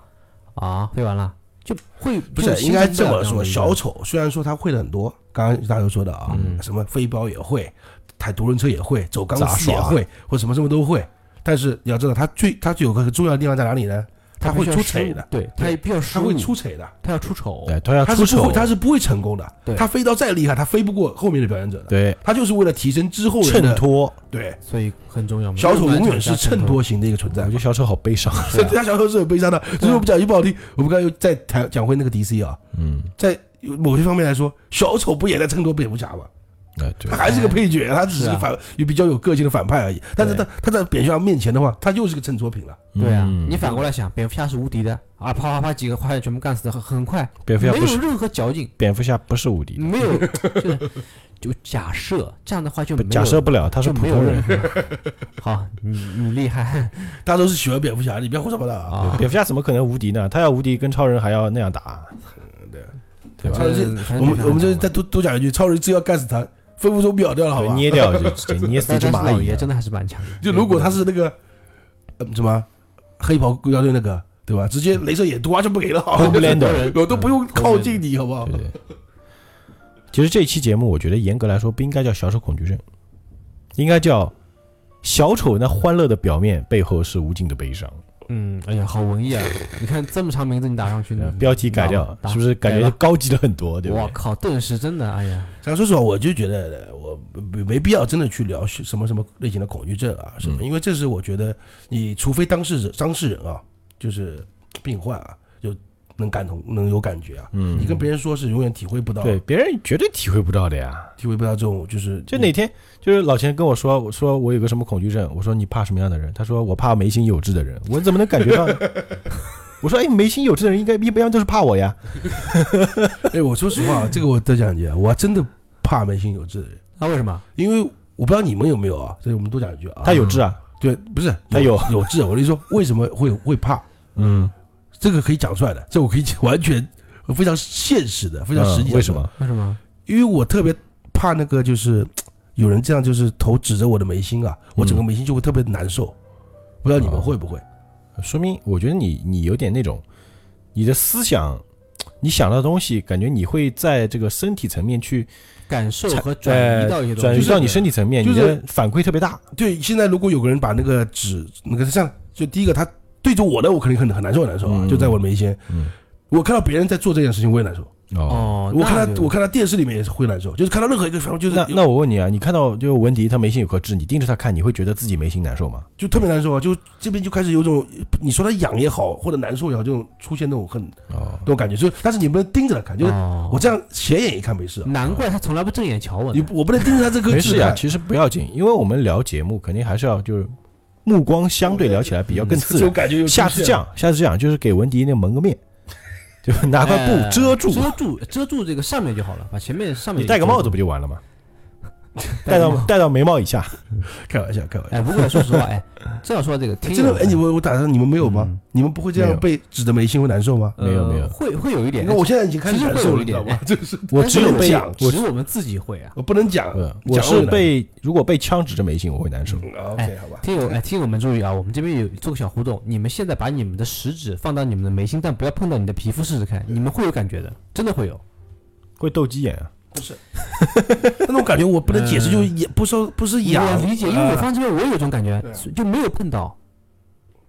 啊，飞完了就会不是应该这么说，小丑虽然说他会的很多，刚刚大家都说的啊，嗯什么飞镖也会，抬独轮车也会，走钢丝也会，或什么什么都会。但是你要知道，他最他最有个很重要的地方在哪里呢？他会出彩的，对他也必须要他会出彩的，他要出丑，对，他要出丑他是不会，，他是不会成功的对。他飞刀再厉害，他飞不过后面的表演者的。对他就是为了提升之后的。托。对，所以很重要嘛。小丑永远是衬托型的一个存在我觉。得小丑好悲伤。所以他小丑是很悲伤的。所以我们讲句不好听，我们刚才又再谈讲回那个 DC 啊，嗯，在某些方面来说，小丑不也在衬托蝙蝠侠吗？哎，对他，还是个配角，他只是反，有比较有个性的反派而已。但是他他在蝙蝠侠面前的话，他又是个衬托品了。对啊，嗯你反过来想，蝙蝠侠是无敌的啊，啪啪啪几个坏人全部干死的很很快，蝙蝠侠不是没有任何嚼劲，蝙蝠侠不是无敌的，没有，就是就假设这样的话就假设不了，他是普通人。好，你你厉害 大家都是喜欢蝙蝠侠，你别胡说八道啊！啊！蝙蝠侠怎么可能无敌呢？他要无敌，跟超人还要那样打，对吧超？人是我们我们这这再多多讲一句，超人只要干死他，分分钟秒掉了，好吧？捏掉就 直接捏死一只蚂蚁啊。老爷真的还是蛮强的。就如果他是那个呃什么黑袍国家队那个，对吧？直接镭射眼毒就不给了，好吧 Homelander 我都不用靠近你，好不好对？对。其实这期节目，我觉得严格来说不应该叫小丑恐惧症，应该叫小丑那欢乐的表面背后是无尽的悲伤。嗯，哎呀，好文艺啊！你看这么长名字你打上去，的标题改掉，是不是感觉高级了很多？对不对？我靠，顿时真的，哎呀，想说实话，我就觉得呃我没没必要真的去聊什么什么类型的恐惧症啊什么，嗯因为这是我觉得你除非当事者当事人啊，就是病患啊，就能感同能有感觉啊，嗯你跟别人说是永远体会不到，对，别人绝对体会不到的呀。体会不到这种就是就哪天，就是老钱跟我说，我说我有个什么恐惧症，我说你怕什么样的人？他说我怕眉心有痣的人，我怎么能感觉到呢？我说哎，眉心有痣的人应该一般都是怕我呀。哎，我说实话，这个我得讲一句啊，我真的怕眉心有痣的人，那为什么？因为我不知道你们有没有啊，所以我们多讲一句啊，他有痣啊，对，不是他有有痣，我跟你说为什么会会怕，嗯，这个可以讲出来的，这我可以完全非常现实的，非常实际、嗯为什？么？为什么？因为我特别怕那个就是有人这样就是头指着我的眉心啊，我整个眉心就会特别难受。不知道你们哦会不会？说明我觉得你你有点那种，你的思想，你想到的东西，感觉你会在这个身体层面去感受和转移到一些东西，转移到你身体层面，就是你的反馈特别大。对，现在如果有个人把那个纸那个像，就第一个他对着我的，我肯定很很难受很难受啊，嗯就在我的眉心。嗯，我看到别人在做这件事情，我也难受。哦，哦，我看他我看他电视里面也是会难受，就是看到任何一个，反正就是那那我问你啊，你看到就文迪他眉心有颗痣，你盯着他看，你会觉得自己眉心难受吗？就特别难受啊，就这边就开始有种你说他痒也好，或者难受也好，这种出现那种很哦那，种感觉，就但是你不能盯着他看，就是哦我这样斜眼一看没事啊，难怪他从来不正眼瞧我。你我不能盯着他这颗没事呀，痣啊。其实不要紧，因为我们聊节目肯定还是要就是目光相对聊起来比较更自然。下次这样，下次这样，就是给文迪那蒙个面，就拿块布哎遮住，遮住遮住这个上面就好了，把前面上面你戴个帽子不就完了吗？戴到戴到眉毛以下，开玩笑，开玩笑。哎，不过说实话，哎，正要说到这个，听真的，哎，你们我打算你们没有吗嗯？你们不会这样被指着眉心会难受吗？呃没有没有会会有一点。我现在已经开始其实难受了，会有一点你知道吗？就是我只有讲我只有我们自己会啊。我不能讲呃，我是被如果被枪指着眉心，我会难受。OK 好吧。听友哎，听友们注意啊，我们这边有做个小互动，你们现在把你们的食指放到你们的眉心，但不要碰到你的皮肤试试看，你们会有感觉的，真的会有。会斗鸡眼啊！不是，那种感觉我不能解释，就也不说不是我痒，理解，因为我啊放这边我也有这种感觉，就没有碰到，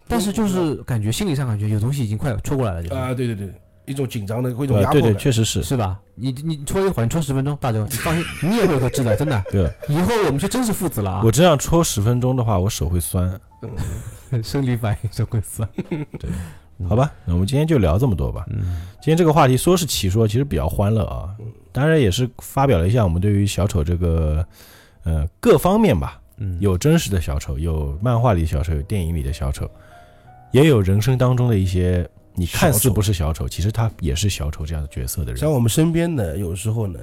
但是就是感觉心理上感觉有东西已经快戳过来了，就啊，对对对，一种紧张的，一种对对对，压迫感。确实是。是吧？你你戳一会儿，你戳十分钟，大周，你放心，你也会有个痣的，真的。对，以后我们就真是父子了啊！我这样戳十分钟的话，我手会酸。生理反应就会酸。对好吧，那我们今天就聊这么多吧。嗯，今天这个话题说是起说，其实比较欢乐啊。当然也是发表了一下我们对于小丑这个呃各方面吧，嗯，有真实的小丑，有漫画里的小丑，有电影里的小丑，也有人生当中的一些你看似不是小丑，其实他也是小丑这样的角色的人。像我们身边呢，有时候呢，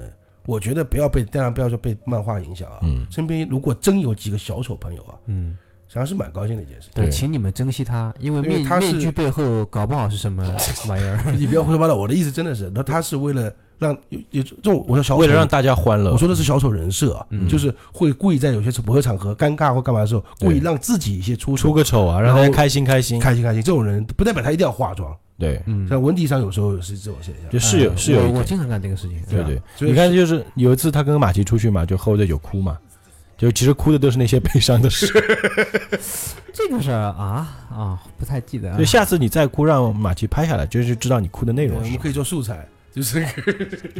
我觉得不要被，当然不要说被漫画影响啊。嗯，身边如果真有几个小丑朋友啊，嗯，实际上是蛮高兴的一件事。对，请你们珍惜他，因为因为面面具背后搞不好是什么玩意儿。你不要胡说八道，我的意思真的是，那他是为了让有有这种，我说小丑，为了让大家欢乐，我说的是小丑人设啊，嗯就是会故意在有些不合场合尴尬或干嘛的时候，故意让自己一些出出，个丑啊，让大家开心开心。开心开心。这种人不代表他一定要化妆，对，嗯，像文迪上有时候是这种现象。就是有呃是有，我我经常干这个事情。对对。你看，就是有一次他跟马奇出去嘛，就喝着酒哭嘛，就其实哭的都是那些悲伤的事。这个事儿啊啊，不太记得啊所以。下次你再哭，让马奇拍下来，就是知道你哭的内容。我们可以做素材，就是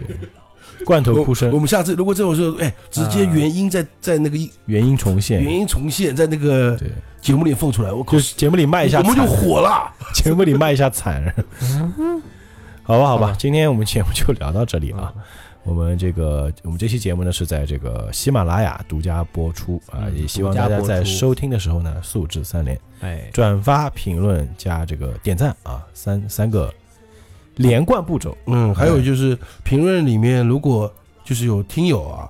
罐头哭声。我，们下次如果这种时候，哎，直接原因在在那个原因重现。原因重现，在那个对，节目里放出来，我靠。就，是节目里卖一下我们就，火了。节目里卖一下惨。好吧，好吧好吧，今天我们节目就聊到这里啊。我们这个我们这期节目呢是在这个喜马拉雅独家播出啊，嗯也希望大家在收听的时候呢素质三连，哎，转发、评论加这个点赞啊，三三个连贯步骤。嗯，还有就是评论里面，如果就是有听友啊，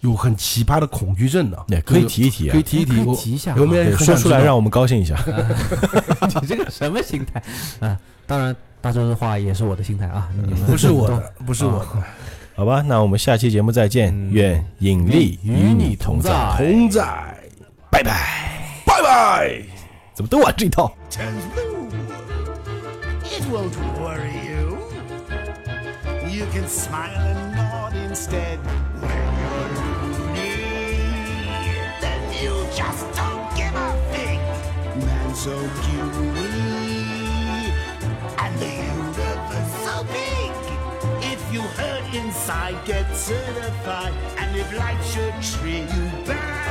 有很奇葩的恐惧症的，也可以提一提啊可以，提一提，我提一下啊。有没有说出来让我们高兴一下。你这个什么心态啊？当然，大周的话也是我的心态啊。不是我的，不是我的，好吧，那我们下期节目再见，嗯愿引力与你同在，同在，拜拜。拜拜。怎么都玩这套？It won't worry you. Can smile and nod instead when you're loony. Then you just don't give a fig. Man so puny. And the universe so big. If you hurt inside, get certified. And if life should treat you bad.